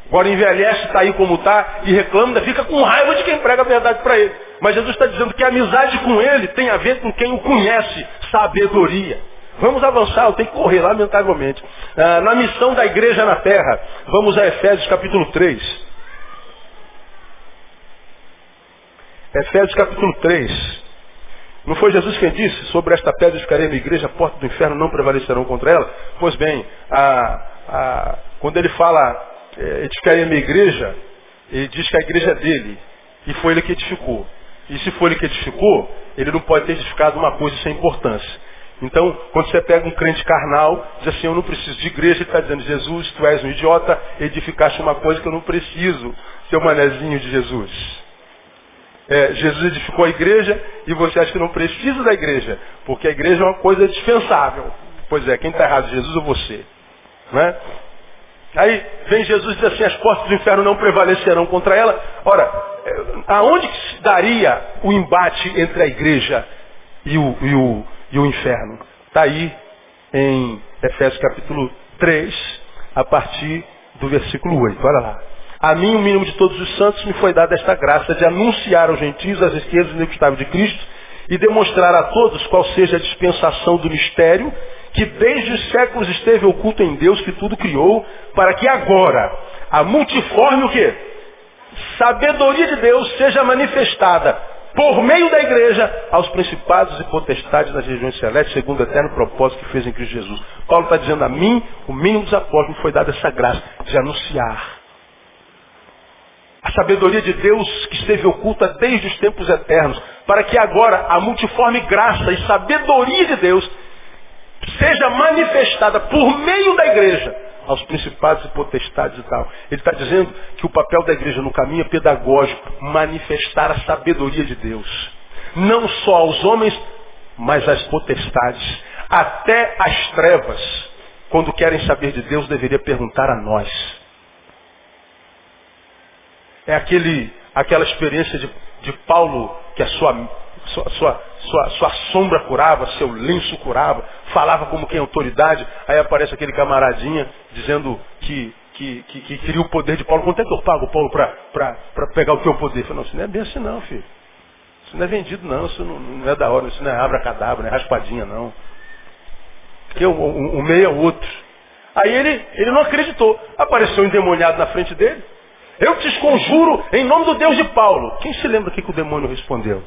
Agora envelhece, está aí como está, e reclama, ainda fica com raiva de quem prega a verdade para ele. Mas Jesus está dizendo que a amizade com ele tem a ver com quem o conhece, sabedoria. Vamos avançar, eu tenho que correr, lamentavelmente. Ah, na missão da igreja na terra, vamos a Efésios capítulo 3. Efésios capítulo 3. Não foi Jesus quem disse, sobre esta pedra ficarei na igreja, a porta do inferno não prevalecerão contra ela? Pois bem, a, a, quando ele fala é, edificarei a minha igreja, ele diz que a igreja é dele. E foi ele que edificou. E se foi ele que edificou, ele não pode ter edificado uma coisa sem importância. Então, quando você pega um crente carnal, diz assim, eu não preciso de igreja, ele está dizendo, Jesus, tu és um idiota, edificaste uma coisa que eu não preciso, seu manezinho de Jesus. É, Jesus edificou a igreja e você acha que não precisa da igreja, porque a igreja é uma coisa dispensável. Pois é, quem está errado, Jesus ou você? Né? Aí vem Jesus e diz assim, as portas do inferno não prevalecerão contra ela. Ora, é, aonde se daria o embate entre a igreja e o, e o, e o inferno? Está aí em Efésios capítulo 3, a partir do versículo 8. Olha lá. A mim, o mínimo de todos os santos, me foi dada esta graça de anunciar aos gentios as riquezas inegustáveis de Cristo e demonstrar a todos qual seja a dispensação do mistério que desde os séculos esteve oculto em Deus que tudo criou, para que agora a multiforme o quê? Sabedoria de Deus seja manifestada por meio da igreja aos principados e potestades das regiões celestes, segundo o eterno propósito que fez em Cristo Jesus. Paulo está dizendo a mim, o mínimo dos apóstolos, foi dada essa graça de anunciar a sabedoria de Deus que esteve oculta desde os tempos eternos, para que agora a multiforme graça e sabedoria de Deus seja manifestada por meio da igreja aos principados e potestades e tal. Ele está dizendo que o papel da igreja no caminho é pedagógico, manifestar a sabedoria de Deus. Não só aos homens, mas às potestades. Até as trevas, quando querem saber de Deus, deveria perguntar a nós. É aquele, aquela experiência de, de Paulo que a sua sua, sua, sua, sua sombra curava, seu lenço curava, falava como quem é autoridade, aí aparece aquele camaradinha dizendo que, que, que, que queria o poder de Paulo. Quanto é que eu pago, Paulo, para pegar o teu poder? Eu falei, não, isso não é bem assim não, filho. Isso não é vendido não, isso não, não é da hora, isso não é abra-cadabra, não é raspadinha não. Porque o, meio é o outro. Aí ele, ele não acreditou. Apareceu um endemoniado na frente dele. Eu te esconjuro em nome do Deus de Paulo. Quem se lembra o que, que o demônio respondeu?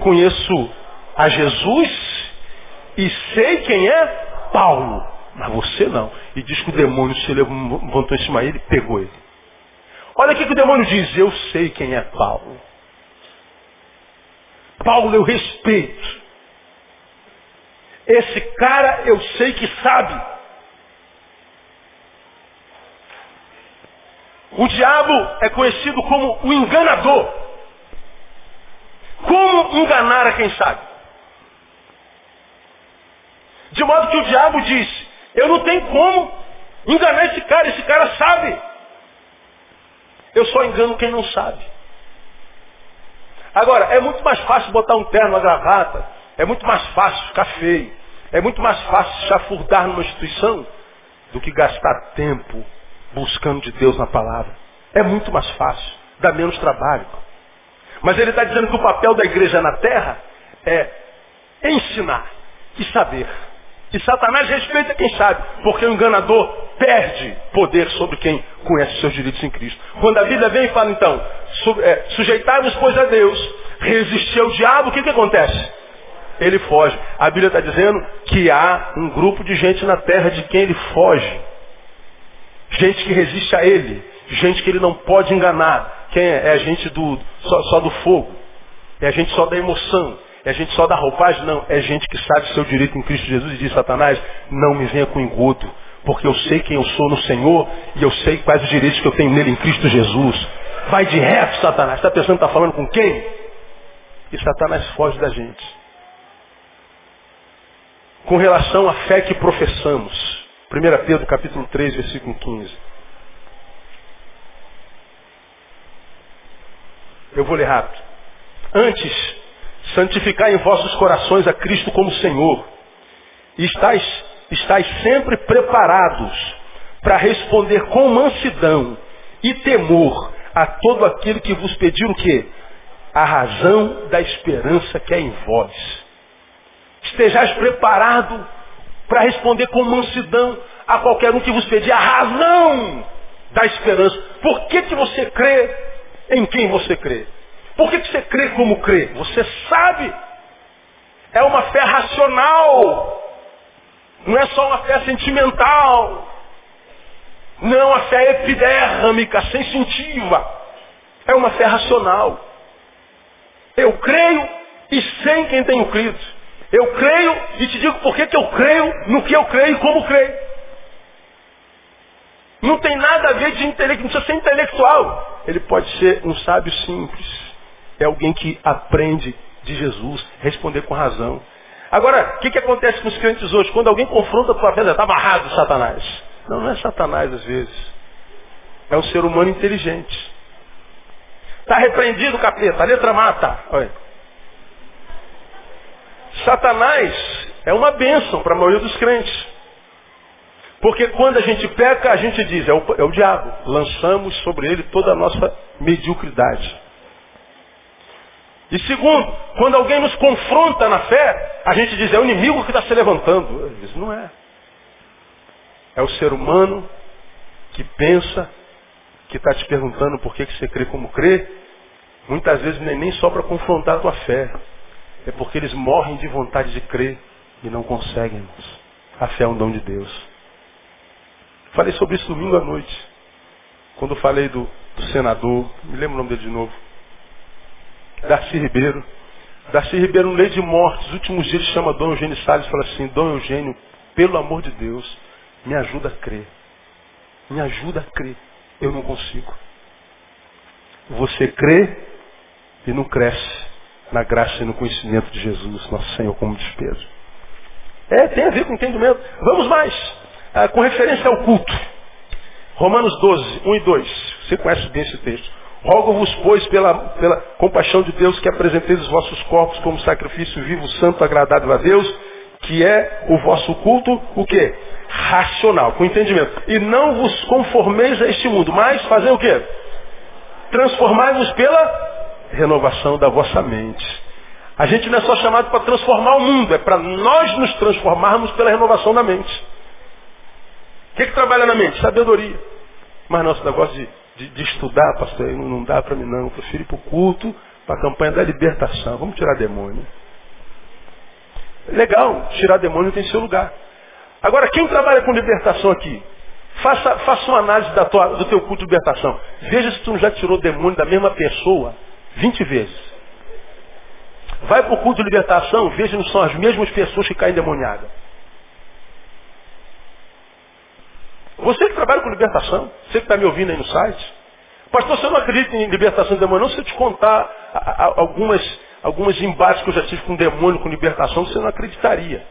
Conheço a Jesus e sei quem é Paulo. Mas você não. E diz que o demônio se levantou em cima dele e pegou ele. Olha o que o demônio diz. Eu sei quem é Paulo. Paulo eu respeito. Esse cara eu sei que sabe. O diabo é conhecido como o enganador. Como enganar a quem sabe? De modo que o diabo diz, eu não tenho como enganar esse cara, esse cara sabe. Eu só engano quem não sabe. Agora, é muito mais fácil botar um terno, uma gravata, é muito mais fácil ficar feio, é muito mais fácil chafurdar numa instituição do que gastar tempo buscando de Deus na palavra. É muito mais fácil, dá menos trabalho. Mas ele está dizendo que o papel da igreja na terra é ensinar e saber. E Satanás respeita quem sabe, porque o enganador perde poder sobre quem conhece seus direitos em Cristo. Quando a Bíblia vem e fala então, é, sujeitai-vos pois a Deus, resistir ao diabo, o que, que acontece? Ele foge. A Bíblia está dizendo que há um grupo de gente na terra de quem ele foge. Gente que resiste a ele. Gente que ele não pode enganar. Quem é? É a gente do, só, só do fogo. É a gente só da emoção. É gente só da roupagem? Não. É gente que sabe seu direito em Cristo Jesus e diz, Satanás, não me venha com engodo, porque eu sei quem eu sou no Senhor e eu sei quais os direitos que eu tenho nele em Cristo Jesus. Vai de reto, Satanás. Está pensando que está falando com quem? E Satanás foge da gente. Com relação à fé que professamos. 1 Pedro capítulo 3, versículo 15. Eu vou ler rápido. Antes, santificar em vossos corações a Cristo como Senhor. E estáis, estáis sempre preparados para responder com mansidão e temor a todo aquele que vos pedir o quê? A razão da esperança que é em vós. Estejais preparado para responder com mansidão a qualquer um que vos pedir a razão da esperança. Por que, que você crê em quem você crê? Por que, que você crê como crê? Você sabe. É uma fé racional. Não é só uma fé sentimental. Não é uma fé epidérmica, sensitiva. É uma fé racional. Eu creio e sei quem tenho crido. Eu creio e te digo por que eu creio no que eu creio e como creio. Não tem nada a ver de intelecto, não precisa ser intelectual. Ele pode ser um sábio simples é alguém que aprende de Jesus, responder com razão. Agora, o que, que acontece com os crentes hoje? Quando alguém confronta a tua fé, está amarrado Satanás. Não, não é Satanás às vezes. É um ser humano inteligente. Está repreendido, capeta. A letra mata. Olha. Satanás é uma bênção para a maioria dos crentes. Porque quando a gente peca, a gente diz, é o, é o diabo. Lançamos sobre ele toda a nossa mediocridade. E segundo, quando alguém nos confronta na fé, a gente diz, é o inimigo que está se levantando. Isso não é. É o ser humano que pensa, que está te perguntando por que, que você crê como crê. Muitas vezes nem, nem só para confrontar a tua fé. É porque eles morrem de vontade de crer e não conseguem. A fé é um dom de Deus. Falei sobre isso domingo à noite. Quando falei do, do senador, me lembro o nome dele de novo. Darcy Ribeiro. Darcy Ribeiro, no lei de morte, nos últimos dias, chama Dom Eugênio Salles e fala assim, Dom Eugênio, pelo amor de Deus, me ajuda a crer. Me ajuda a crer. Eu não consigo. Você crê e não cresce na graça e no conhecimento de Jesus, nosso Senhor, como despesa. É, tem a ver com entendimento. Vamos mais. Ah, com referência ao culto. Romanos 12, 1 e 2. Você conhece bem esse texto. Rogo-vos, pois, pela, pela compaixão de Deus, que apresenteis os vossos corpos como sacrifício vivo, santo, agradável a Deus, que é o vosso culto, o quê? Racional, com entendimento. E não vos conformeis a este mundo, mas fazer o quê? Transformai-vos pela renovação da vossa mente. A gente não é só chamado para transformar o mundo, é para nós nos transformarmos pela renovação da mente. O que, que trabalha na mente? Sabedoria. Mas nosso negócio de, de, de estudar, pastor, não, não dá para mim não. Eu prefiro ir para o culto, para a campanha da libertação. Vamos tirar demônio. Legal, tirar demônio tem seu lugar. Agora, quem trabalha com libertação aqui? Faça, faça uma análise da tua, do teu culto de libertação. Veja se tu já tirou demônio da mesma pessoa 20 vezes. Vai para o culto de libertação, veja se são as mesmas pessoas que caem demoniadas. Você que trabalha com libertação, você que está me ouvindo aí no site. Pastor, você não acredita em libertação de demônio? Não, se eu te contar algumas, algumas embates que eu já tive com demônio, com libertação, você não acreditaria.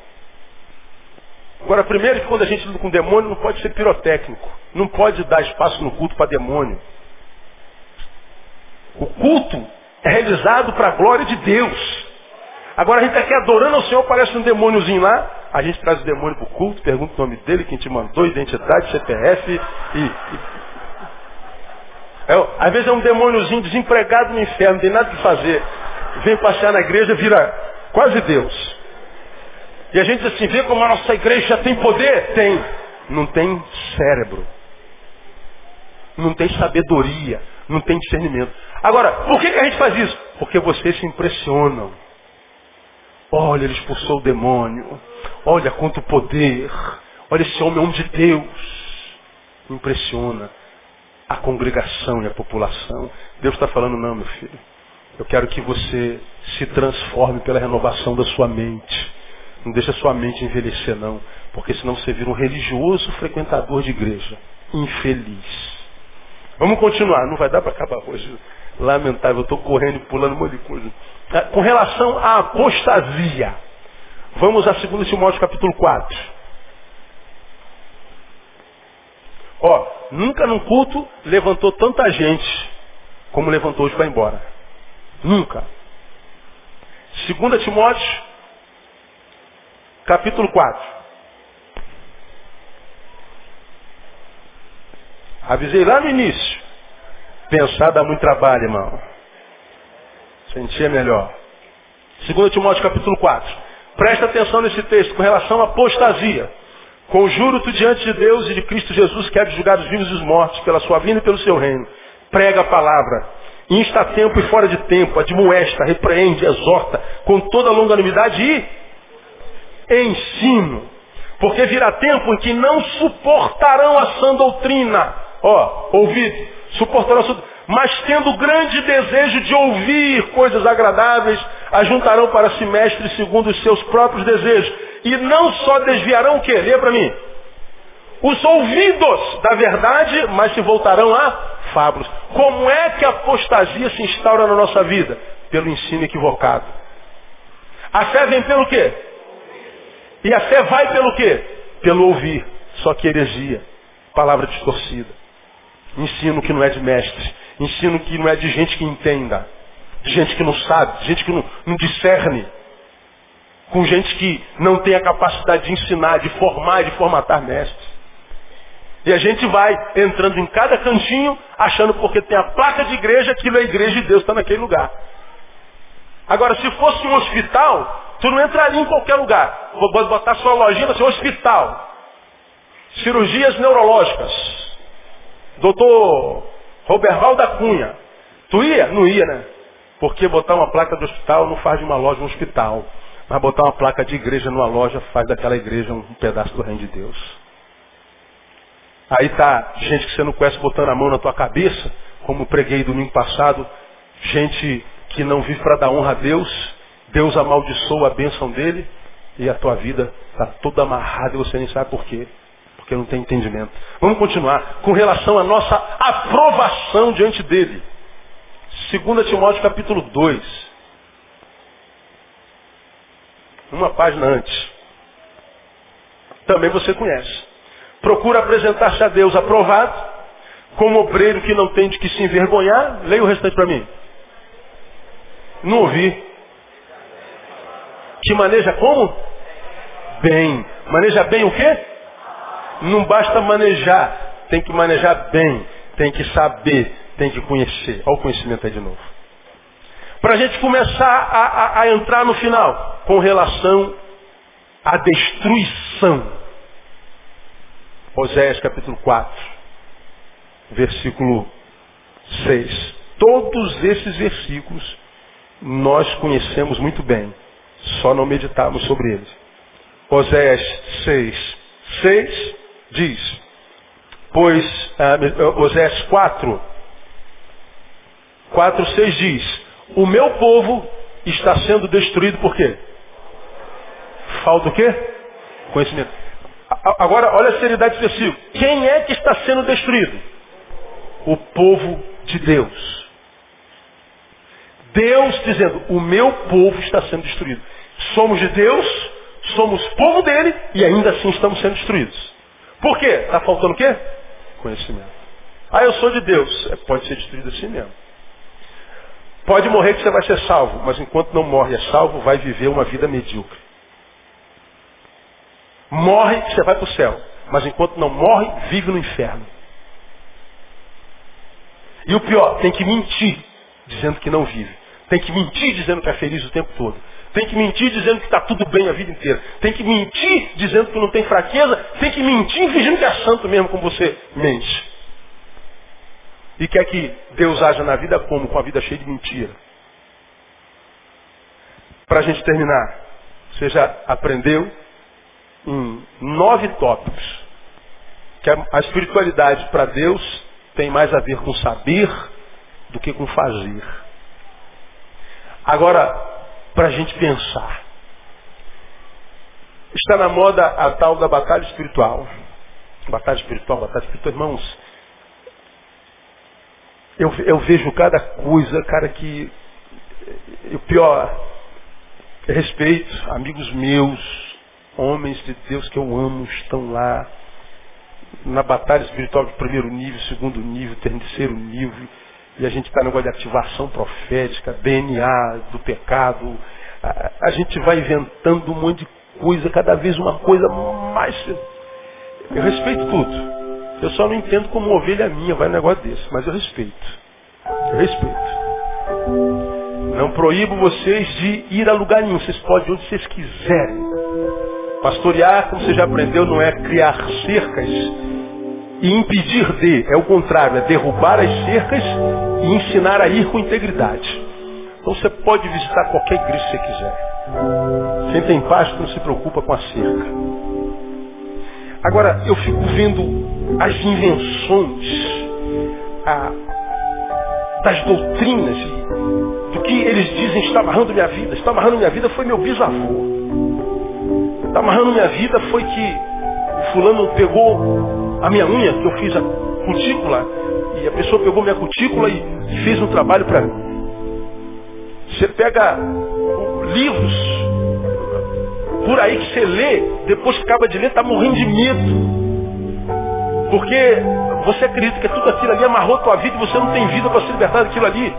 Agora, primeiro que quando a gente lida com demônio, não pode ser pirotécnico. Não pode dar espaço no culto para demônio. O culto é realizado para a glória de Deus. Agora a gente está aqui adorando ao Senhor, parece um demôniozinho lá. A gente traz o demônio para o culto, pergunta o nome dele, quem te mandou, identidade, CPF e. e... É, às vezes é um demôniozinho desempregado no inferno, não tem nada que fazer. Vem passear na igreja, vira quase Deus. E a gente diz assim, vê como a nossa igreja tem poder? Tem. Não tem cérebro. Não tem sabedoria. Não tem discernimento. Agora, por que, que a gente faz isso? Porque vocês se impressionam. Olha, ele expulsou o demônio. Olha quanto poder. Olha esse homem, homem de Deus. Impressiona a congregação e a população. Deus está falando, não, meu filho. Eu quero que você se transforme pela renovação da sua mente. Não deixa sua mente envelhecer, não. Porque senão você vira um religioso frequentador de igreja. Infeliz. Vamos continuar. Não vai dar para acabar hoje. Lamentável. Eu estou correndo e pulando um monte de coisa. Ah, com relação à apostasia. Vamos a 2 Timóteo capítulo 4. Ó, nunca num culto levantou tanta gente como levantou hoje para ir embora. Nunca. 2 Timóteo capítulo 4. Avisei lá no início. Pensar dá muito trabalho, irmão. Sentia melhor. 2 Timóteo capítulo 4. Presta atenção nesse texto com relação à apostasia. Conjuro-te diante de Deus e de Cristo Jesus que há de julgar os vivos e os mortos pela sua vinda e pelo seu reino. Prega a palavra. Insta a tempo e fora de tempo. Admoesta, repreende, exorta com toda longanimidade e ensino. Porque virá tempo em que não suportarão a sã doutrina. Ó, ouvido, suportarão a sã mas tendo grande desejo de ouvir coisas agradáveis, ajuntarão para si mestres segundo os seus próprios desejos. E não só desviarão o quê? Para mim. Os ouvidos da verdade, mas se voltarão a fábulas. Como é que a apostasia se instaura na nossa vida? Pelo ensino equivocado. A fé vem pelo quê? E a fé vai pelo quê? Pelo ouvir. Só que heresia. Palavra distorcida. Ensino que não é de mestre. Ensino que não é de gente que entenda. De gente que não sabe. De gente que não, não discerne. Com gente que não tem a capacidade de ensinar, de formar de formatar mestres. E a gente vai entrando em cada cantinho, achando porque tem a placa de igreja, aquilo é a igreja de Deus, está naquele lugar. Agora, se fosse um hospital, Tu não entraria em qualquer lugar. Vou botar sua lojinha seu hospital. Cirurgias neurológicas. Doutor Roberval da Cunha. Tu ia? Não ia, né? Porque botar uma placa de hospital não faz de uma loja um hospital. Mas botar uma placa de igreja numa loja faz daquela igreja um pedaço do reino de Deus. Aí tá gente que você não conhece botando a mão na tua cabeça, como preguei domingo passado, gente que não vive para dar honra a Deus, Deus amaldiçoa a bênção dele e a tua vida está toda amarrada e você nem sabe por quê. Porque não tem entendimento. Vamos continuar com relação à nossa aprovação diante dele. 2 Timóteo capítulo 2. Uma página antes. Também você conhece. Procura apresentar-se a Deus aprovado, como obreiro que não tem de que se envergonhar. Leia o restante para mim. Não ouvi. Que maneja como? Bem. Maneja bem o quê? Não basta manejar, tem que manejar bem, tem que saber, tem que conhecer. Olha o conhecimento aí de novo. Para a gente começar a, a, a entrar no final, com relação à destruição. Oséias capítulo 4, versículo 6. Todos esses versículos nós conhecemos muito bem, só não meditamos sobre eles. Oséias 6, 6 diz, pois, uh, Oséias 4, 4, 6 diz, o meu povo está sendo destruído por quê? Falta o quê? Conhecimento. Agora, olha a seriedade desse versículo. Quem é que está sendo destruído? O povo de Deus. Deus dizendo, o meu povo está sendo destruído. Somos de Deus, somos povo dele e ainda assim estamos sendo destruídos. Por quê? Está faltando o quê? Conhecimento. Ah, eu sou de Deus. É, pode ser destruído assim mesmo. Pode morrer que você vai ser salvo, mas enquanto não morre é salvo, vai viver uma vida medíocre. Morre que você vai para o céu, mas enquanto não morre, vive no inferno. E o pior, tem que mentir dizendo que não vive. Tem que mentir dizendo que é feliz o tempo todo. Tem que mentir dizendo que está tudo bem a vida inteira. Tem que mentir dizendo que não tem fraqueza. Tem que mentir fingindo que é santo mesmo, como você mente. E quer que Deus haja na vida como? Com a vida cheia de mentira. Para a gente terminar, você já aprendeu em nove tópicos que a espiritualidade para Deus tem mais a ver com saber do que com fazer. Agora, para a gente pensar. Está na moda a tal da batalha espiritual. Batalha espiritual, batalha espiritual, irmãos. Eu, eu vejo cada coisa, cara, que. O pior, respeito, amigos meus, homens de Deus que eu amo, estão lá na batalha espiritual de primeiro nível, segundo nível, terceiro nível, e a gente está no negócio de ativação profética, DNA do pecado. A, a, gente vai inventando um monte de coisa, cada vez uma coisa mais. Eu respeito tudo. Eu só não entendo como ovelha minha vai um negócio desse, mas eu respeito. Eu respeito. Não proíbo vocês de ir a lugar nenhum. Vocês podem onde vocês quiserem. Pastorear, como você já aprendeu, não é criar cercas e impedir de. É o contrário, é derrubar as cercas e ensinar a ir com integridade. Então você pode visitar qualquer igreja que você quiser. Quem tem paz não se preocupa com a cerca. Agora, eu fico vendo as invenções a, das doutrinas, do que eles dizem está amarrando minha vida. Está amarrando minha vida foi meu bisavô. Está amarrando minha vida foi que fulano pegou a minha unha, que eu fiz a cutícula, e a pessoa pegou minha cutícula e fez um trabalho para mim. Você pega livros por aí que você lê, depois que acaba de ler, está morrendo de medo. Porque você acredita que tudo aquilo ali amarrou tua vida e você não tem vida para se libertar daquilo ali.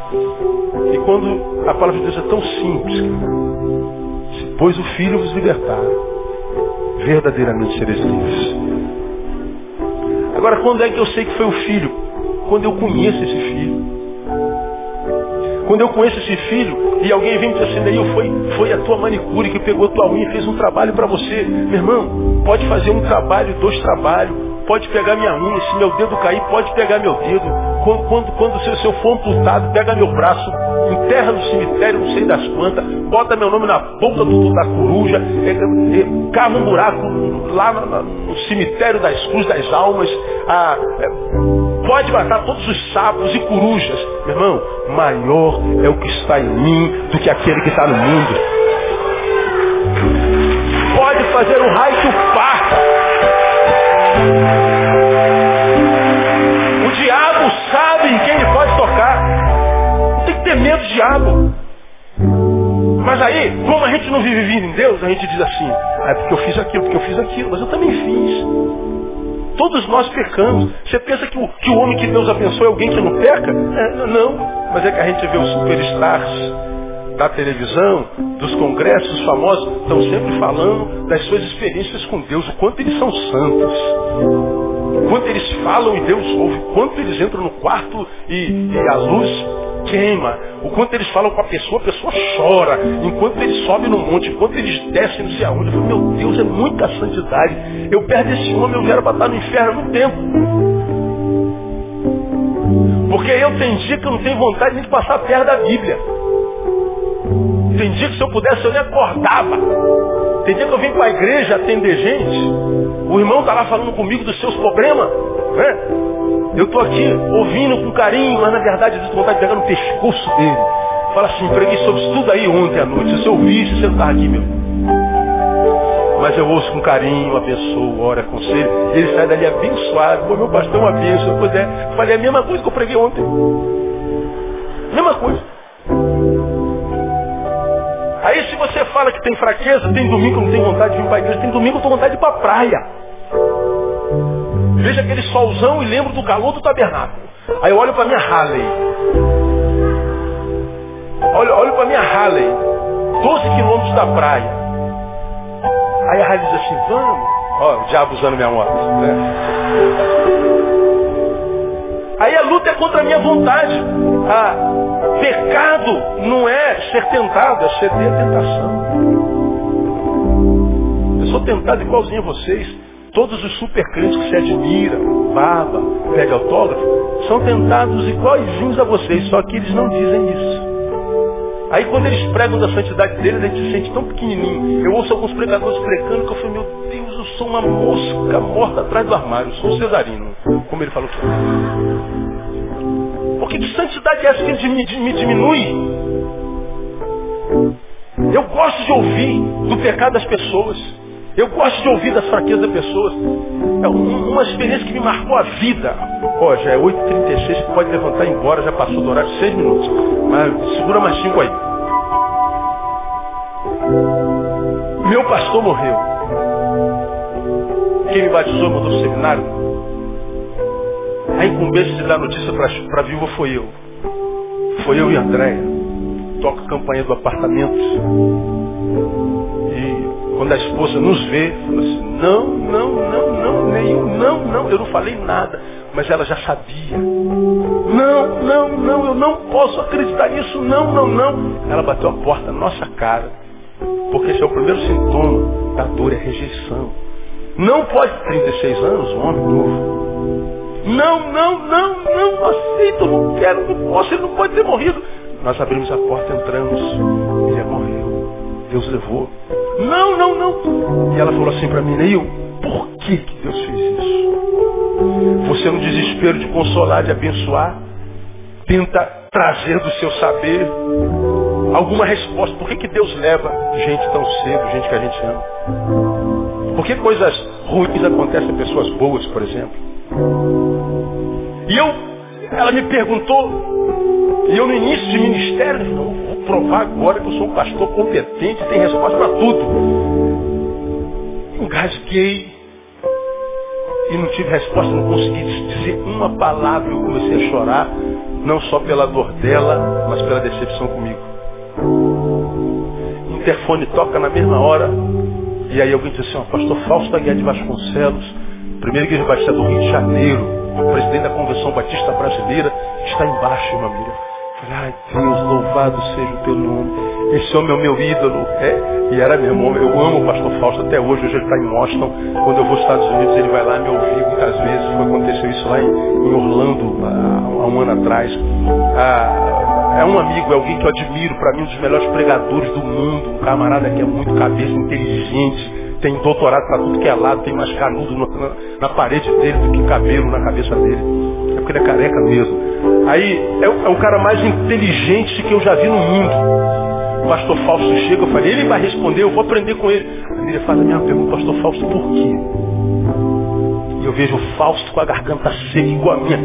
E quando a palavra de Deus é tão simples, se pois o Filho vos libertar, verdadeiramente sereis livres. Agora, quando é que eu sei que foi o Filho? Quando eu conheço esse Filho. Quando eu conheço esse filho e alguém vem me dizer assim, foi, foi a tua manicure que pegou tua unha e fez um trabalho para você. Meu irmão, pode fazer um trabalho, dois trabalhos, pode pegar minha unha, se meu dedo cair, pode pegar meu dedo. Quando, quando, quando se, eu for amputado, pega meu braço, enterra no cemitério, não sei das quantas, bota meu nome na boca do, da coruja, é, é, cava um buraco lá no, no cemitério das cruzes das almas. Ah, é, pode matar todos os sapos e corujas. Meu irmão, maior é o que está em mim do que aquele que está no mundo. Pode fazer um raio que o parta. O diabo sabe em quem ele pode tocar. Não tem que ter medo do diabo. Mas aí, como a gente não vive vindo em Deus, a gente diz assim, ah, é porque eu fiz aquilo, porque eu fiz aquilo, mas eu também fiz. Todos nós pecamos. Você pensa que o, que o homem que Deus abençoe é alguém que não peca? É, não. Mas é que a gente vê os superstars da televisão, dos congressos famosos, estão sempre falando das suas experiências com Deus, o quanto eles são santos. Quanto eles falam e Deus ouve, quanto eles entram no quarto e, e a luz queima. O quanto eles falam com a pessoa, a pessoa chora. Enquanto eles sobem no monte, enquanto eles descem sei aonde. Eu falo, meu Deus, é muita santidade. Eu perdo esse homem, eu quero estar no inferno no tempo. Porque eu tem dia que eu não tenho vontade nem de passar perto da Bíblia. Tem dia que se eu pudesse eu nem acordava. Tem dia que eu vim para a igreja atender gente. O irmão está lá falando comigo dos seus problemas. Né? Eu estou aqui ouvindo com carinho, mas na verdade eu tenho vontade de pegar no pescoço dele. Fala assim, preguei sobre isso tudo aí ontem à noite. Se você ouvisse, você não estava aqui, meu. Mas eu ouço com carinho, abençoo, ora, aconselho. E ele sai dali abençoado. Pô, meu pastor é uma bênção. Pois é, falei a mesma coisa que eu preguei ontem. Mesma coisa. Aí se você fala que tem fraqueza, tem domingo que não tem vontade de vir para a igreja, tem domingo que eu estou vontade de ir para a praia. Veja aquele solzão e lembro do calor do tabernáculo. Aí eu olho para minha Harley. Olho, olho para minha Harley. 12 quilômetros da praia. Aí a Harley diz assim, vamos. Ó, o diabo usando minha moto. Né? Aí a luta é contra a minha vontade. Ah, pecado não é ser tentado, é ceder a tentação. Eu sou tentado igualzinho a vocês. Todos os super crentes que se admiram, baba, pega autógrafo, são tentados iguaizinhos a vocês, só que eles não dizem isso. Aí quando eles pregam da santidade deles, a gente se sente tão pequenininho. Eu ouço alguns pregadores pregando que eu falo, meu Deus, eu sou uma mosca morta atrás do armário, eu sou um cesarino, como ele falou. Porque que santidade é essa que me, diminui? Eu gosto de ouvir do pecado das pessoas. Eu gosto de ouvir das fraquezas das pessoas. É uma experiência que me marcou a vida. Ó, já é 8h36, você pode levantar e ir embora, já passou do horário de 6 minutos. Mas segura mais 5 aí. Meu pastor morreu. Quem me batizou, mandou o seminário. A incumbência de dar notícia para a viúva foi eu. Foi eu e Andréia. Toca a campanha do apartamento. Quando a esposa nos vê, fala assim, não, não, não, não, nenhum, não, não, eu não falei nada, mas ela já sabia. Não, não, não, eu não posso acreditar nisso, não, não, não. Ela bateu a porta na nossa cara, porque esse é o primeiro sintoma da dor, é a rejeição. Não pode 36 anos, um homem novo. Não, não, não, não, aceito, não quero, não posso, ele não pode ter morrido. Nós abrimos a porta, entramos, ele morreu. Deus levou. Não, não, não. E ela falou assim para mim, Neil, por que, que Deus fez isso? Você no desespero de consolar, de abençoar, tenta trazer do seu saber alguma resposta. Por que, que Deus leva gente tão cedo, gente que a gente ama? Por que coisas ruins acontecem a pessoas boas, por exemplo? E eu, ela me perguntou, e eu no início de ministério, não, provar agora que eu sou um pastor competente, tem resposta para tudo. Engasguei e não tive resposta, não consegui dizer uma palavra. Eu comecei a chorar, não só pela dor dela, mas pela decepção comigo. O interfone toca na mesma hora, e aí alguém diz assim, ó, pastor Fausto Aguiar de Vasconcelos, primeira igreja batista do Rio de Janeiro, presidente da Convenção Batista Brasileira, está embaixo, meu amigo. Ai Deus, louvado seja o teu nome. Esse homem é o meu ídolo. É, e era meu irmão. Eu amo o pastor Fausto até hoje. Hoje ele está em Washington. Quando eu vou aos Estados Unidos, ele vai lá me ouvir muitas vezes. Foi, aconteceu isso lá em, em Orlando há, há, um ano atrás. Ah, é um amigo, é alguém que eu admiro. Para mim, um dos melhores pregadores do mundo. Um camarada que é muito cabeça, inteligente. Tem doutorado para tudo que é lado. Tem mais canudo na, na, parede dele do que cabelo na cabeça dele. É porque ele é careca mesmo. Aí é, é o cara mais inteligente que eu já vi no mundo. O pastor Fausto chega, eu falei, ele vai responder, eu vou aprender com ele. Aí ele faz a minha pergunta, pastor Fausto, por quê? E eu vejo o Fausto com a garganta seca igual a minha,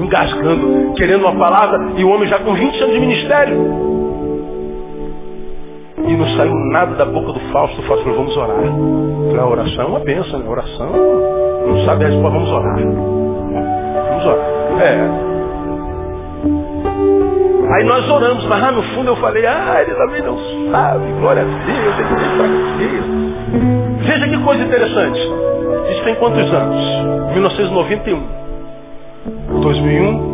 engasgando, querendo uma palavra, e o homem já com 20 anos de ministério. E não saiu nada da boca do Fausto. O Fausto falou, vamos orar. a oração é uma benção, né? A oração não sabe a resposta, vamos orar. Vamos orar. É, Aí nós oramos, mas lá no fundo eu falei, ah, ele também não sabe, glória a Deus, ele tem fraqueza. Veja que coisa interessante. Isso tem quantos anos? 1991. 2001.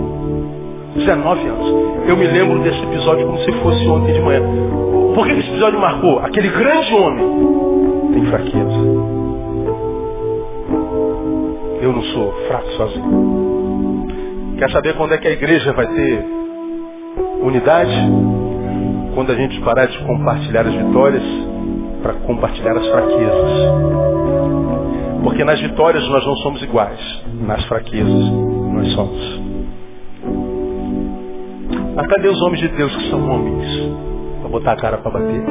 19 anos. Eu me lembro desse episódio como se fosse ontem de manhã. Por que esse episódio marcou? Aquele grande homem tem fraqueza. Eu não sou fraco sozinho. Quer saber quando é que a igreja vai ter unidade? Quando a gente parar de compartilhar as vitórias para compartilhar as fraquezas. Porque nas vitórias nós não somos iguais, nas fraquezas nós somos. Mas cadê os homens de Deus que são homens? Para botar a cara para bater.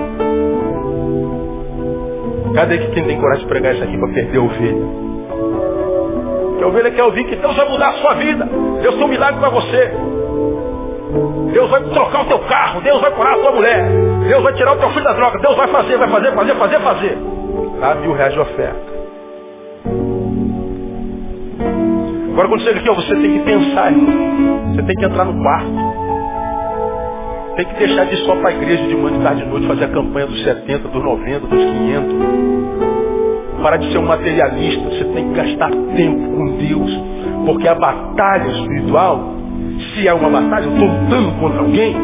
Cadê que quem tem coragem de pregar isso aqui para perder a ovelha? Que a ovelha quer ouvir que Deus vai mudar a sua vida. Deus tem um milagre para você. Deus vai trocar o teu carro. Deus vai curar a tua mulher. Deus vai tirar o teu filho da droga. Deus vai fazer, vai fazer, fazer, fazer, fazer. Tá? Mil reais de oferta. Agora quando chega aqui, ó, você tem que pensar, irmão. Você tem que entrar no quarto. Tem que deixar de só para a igreja de manhã, de tarde de noite, fazer a campanha dos 70, dos 90, dos 500. Parar de ser um materialista. Você tem que gastar tempo com Deus. Porque a batalha espiritual, se é uma batalha, eu estou lutando contra alguém,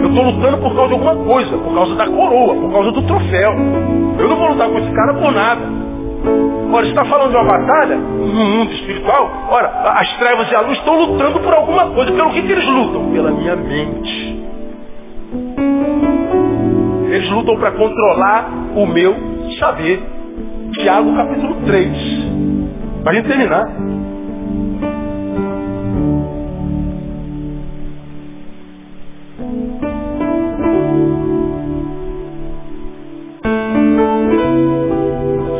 eu estou lutando por causa de alguma coisa, por causa da coroa, por causa do troféu. Eu não vou lutar com esse cara por nada. Ora, está falando de uma batalha no mundo espiritual? Ora, as trevas e a luz estão lutando por alguma coisa. Pelo que, que eles lutam? Pela minha mente. Eles lutam para controlar o meu saber. Tiago capítulo 3. Para gente terminar.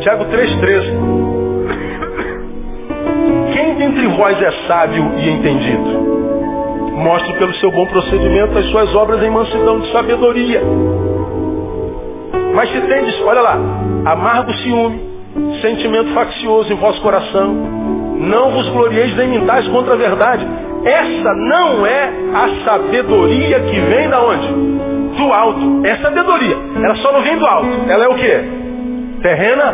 Tiago 3,13. Quem dentre vós é sábio e entendido? Mostre pelo seu bom procedimento as suas obras em mansidão de sabedoria. Mas se tendes, olha lá, amargo ciúme, sentimento faccioso em vosso coração, não vos glorieis nem mintais contra a verdade. Essa não é a sabedoria que vem da onde? Do alto. É sabedoria. Ela só não vem do alto. Ela é o quê? Terrena,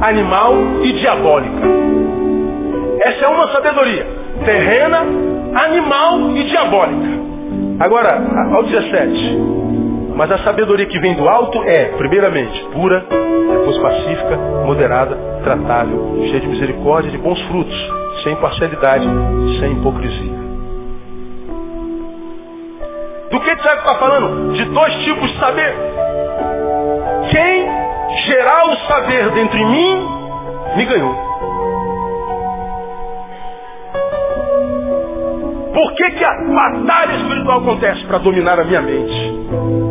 animal e diabólica. Essa é uma sabedoria. Terrena, animal e diabólica. Agora, ao 17. Mas a sabedoria que vem do alto é, primeiramente, pura, depois pacífica, moderada, tratável, cheia de misericórdia de bons frutos, sem parcialidade, sem hipocrisia. Do que Tiago está falando? De dois tipos de saber. Quem gerar o saber dentro de mim, me ganhou. Por que, que a batalha espiritual acontece? Para dominar a minha mente.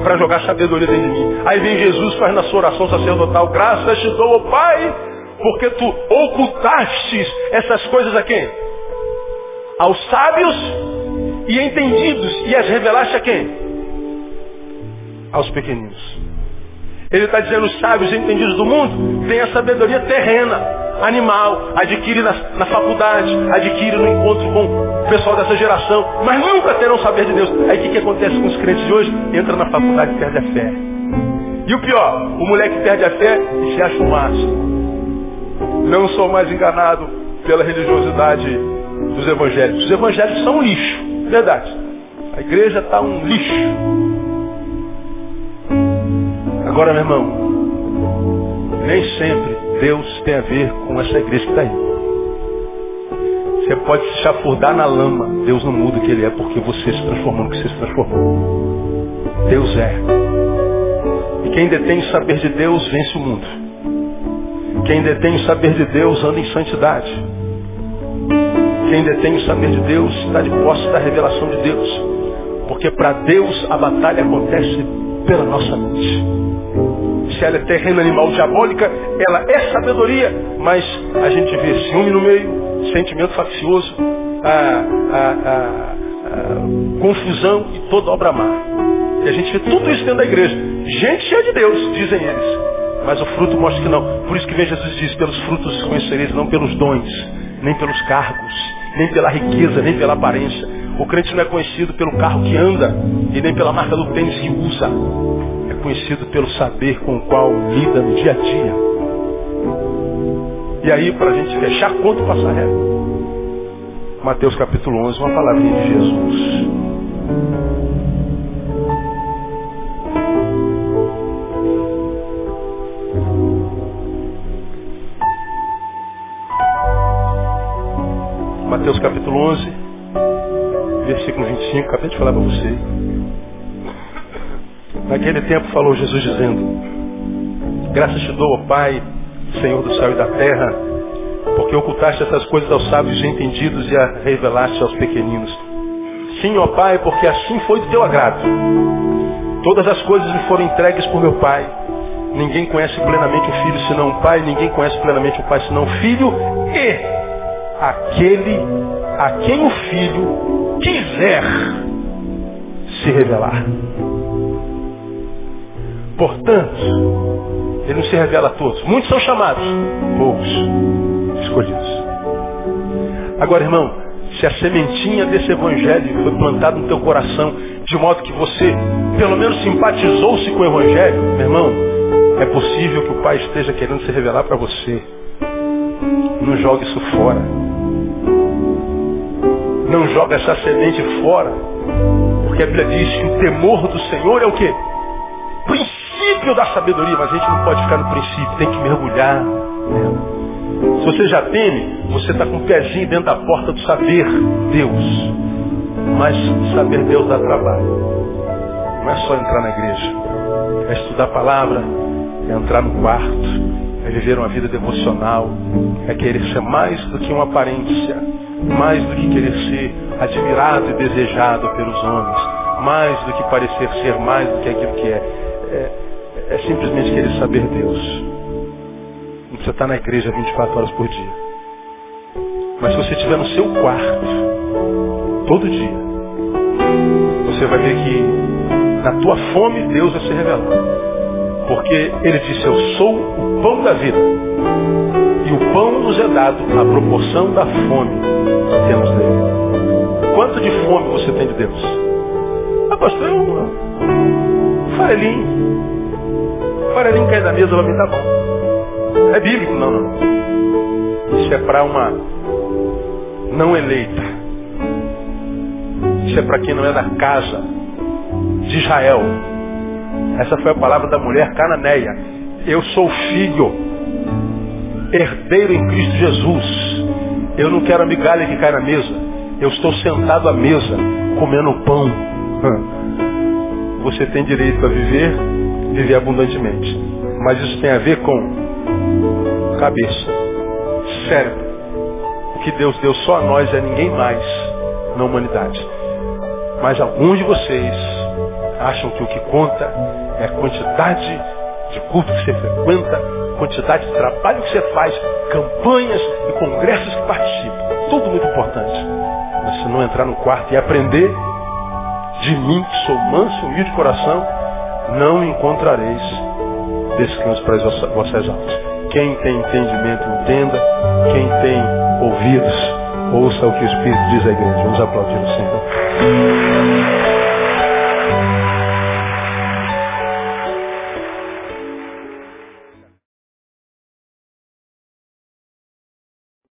Para jogar sabedoria dentro de mim. Aí vem Jesus, faz na sua oração sacerdotal. Graças te dou, oh Pai, porque tu ocultaste essas coisas a quem? Aos sábios e entendidos. E as revelaste a quem? Aos pequeninos. Ele está dizendo, os sábios e entendidos do mundo têm a sabedoria terrena animal, adquire na, na faculdade, adquire no encontro com o pessoal dessa geração, mas nunca terão saber de Deus. Aí o que, que acontece com os crentes de hoje? Entra na faculdade e perde a fé. E o pior, o moleque perde a fé e se acha um macho. Não sou mais enganado pela religiosidade dos evangélicos. Os evangélicos são um lixo, verdade. A igreja está um lixo. Agora, meu irmão, nem sempre Deus tem a ver com essa igreja que está aí. Você pode se chafurdar na lama. Deus não muda o que ele é porque você se transformou no que você se transformou. Deus é. E quem detém o saber de Deus vence o mundo. Quem detém o saber de Deus anda em santidade. Quem detém o saber de Deus está de posse da revelação de Deus. Porque para Deus a batalha acontece pela nossa mente se ela é terreno animal diabólica, ela é sabedoria, mas a gente vê ciúme no meio, sentimento faccioso, a, a, a, confusão e toda obra má. E a gente vê tudo isso dentro da igreja. Gente cheia de Deus, dizem eles. Mas o fruto mostra que não. Por isso que vem Jesus diz, pelos frutos os conhecereis, não pelos dons, nem pelos cargos, nem pela riqueza, nem pela aparência. O crente não é conhecido pelo carro que anda e nem pela marca do tênis que usa conhecido pelo saber com o qual lida no dia a dia. E aí, para a gente fechar, conta passar régua. Mateus capítulo 11, uma palavrinha de Jesus. Mateus capítulo 11, versículo 25, acabei de falar para você. Naquele tempo falou Jesus dizendo, graças te dou, ó Pai, Senhor do céu e da terra, porque ocultaste essas coisas aos sábios e entendidos e a revelaste aos pequeninos. Sim, ó Pai, porque assim foi do teu agrado. Todas as coisas me foram entregues por meu Pai. Ninguém conhece plenamente o Filho senão o Pai, ninguém conhece plenamente o Pai senão o Filho e aquele a quem o Filho quiser se revelar. Portanto, ele não se revela a todos. Muitos são chamados, poucos escolhidos. Agora, irmão, se a sementinha desse evangelho foi plantada no teu coração, de modo que você, pelo menos, simpatizou-se com o evangelho, meu irmão, é possível que o Pai esteja querendo se revelar para você. Não jogue isso fora. Não jogue essa semente fora. Porque a Bíblia diz que o temor do Senhor é o quê? Princípio da sabedoria, mas a gente não pode ficar no princípio, tem que mergulhar. Se você já teme, você está com o pezinho dentro da porta do saber Deus. Mas saber Deus dá trabalho. Não é só entrar na igreja. É estudar a palavra, é entrar no quarto, é viver uma vida devocional, é querer ser mais do que uma aparência, mais do que querer ser admirado e desejado pelos homens, mais do que parecer ser mais do que aquilo que é. É, é simplesmente querer saber Deus precisa estar na igreja 24 horas por dia. Mas se você estiver no seu quarto, todo dia, você vai ver que na tua fome Deus vai se revelar. Porque ele disse, eu sou o pão da vida. E o pão nos é dado à proporção da fome que temos dele. Quanto de fome você tem de Deus? Ah, pastor, eu, um farelinho. Farelinho cai da mesa, vai me dar bom. É bíblico, não, não. Isso é para uma não eleita. Isso é para quem não é da casa de Israel. Essa foi a palavra da mulher cananeia. Eu sou filho, herdeiro em Cristo Jesus. Eu não quero a migalha que cai na mesa. Eu estou sentado à mesa, comendo pão. Você tem direito a viver, viver abundantemente. Mas isso tem a ver com cabeça, cérebro. O que Deus deu só a nós é ninguém mais na humanidade. Mas alguns de vocês acham que o que conta é a quantidade de culto que você frequenta, quantidade de trabalho que você faz, campanhas e congressos que participa. Tudo muito importante. Mas se não entrar no quarto e aprender de mim, que sou manso, humilde de coração, não encontrareis descanso para as vossas almas. Quem tem entendimento, entenda. Quem tem ouvidos, ouça o que o Espírito diz à igreja. Vamos aplaudir o Senhor.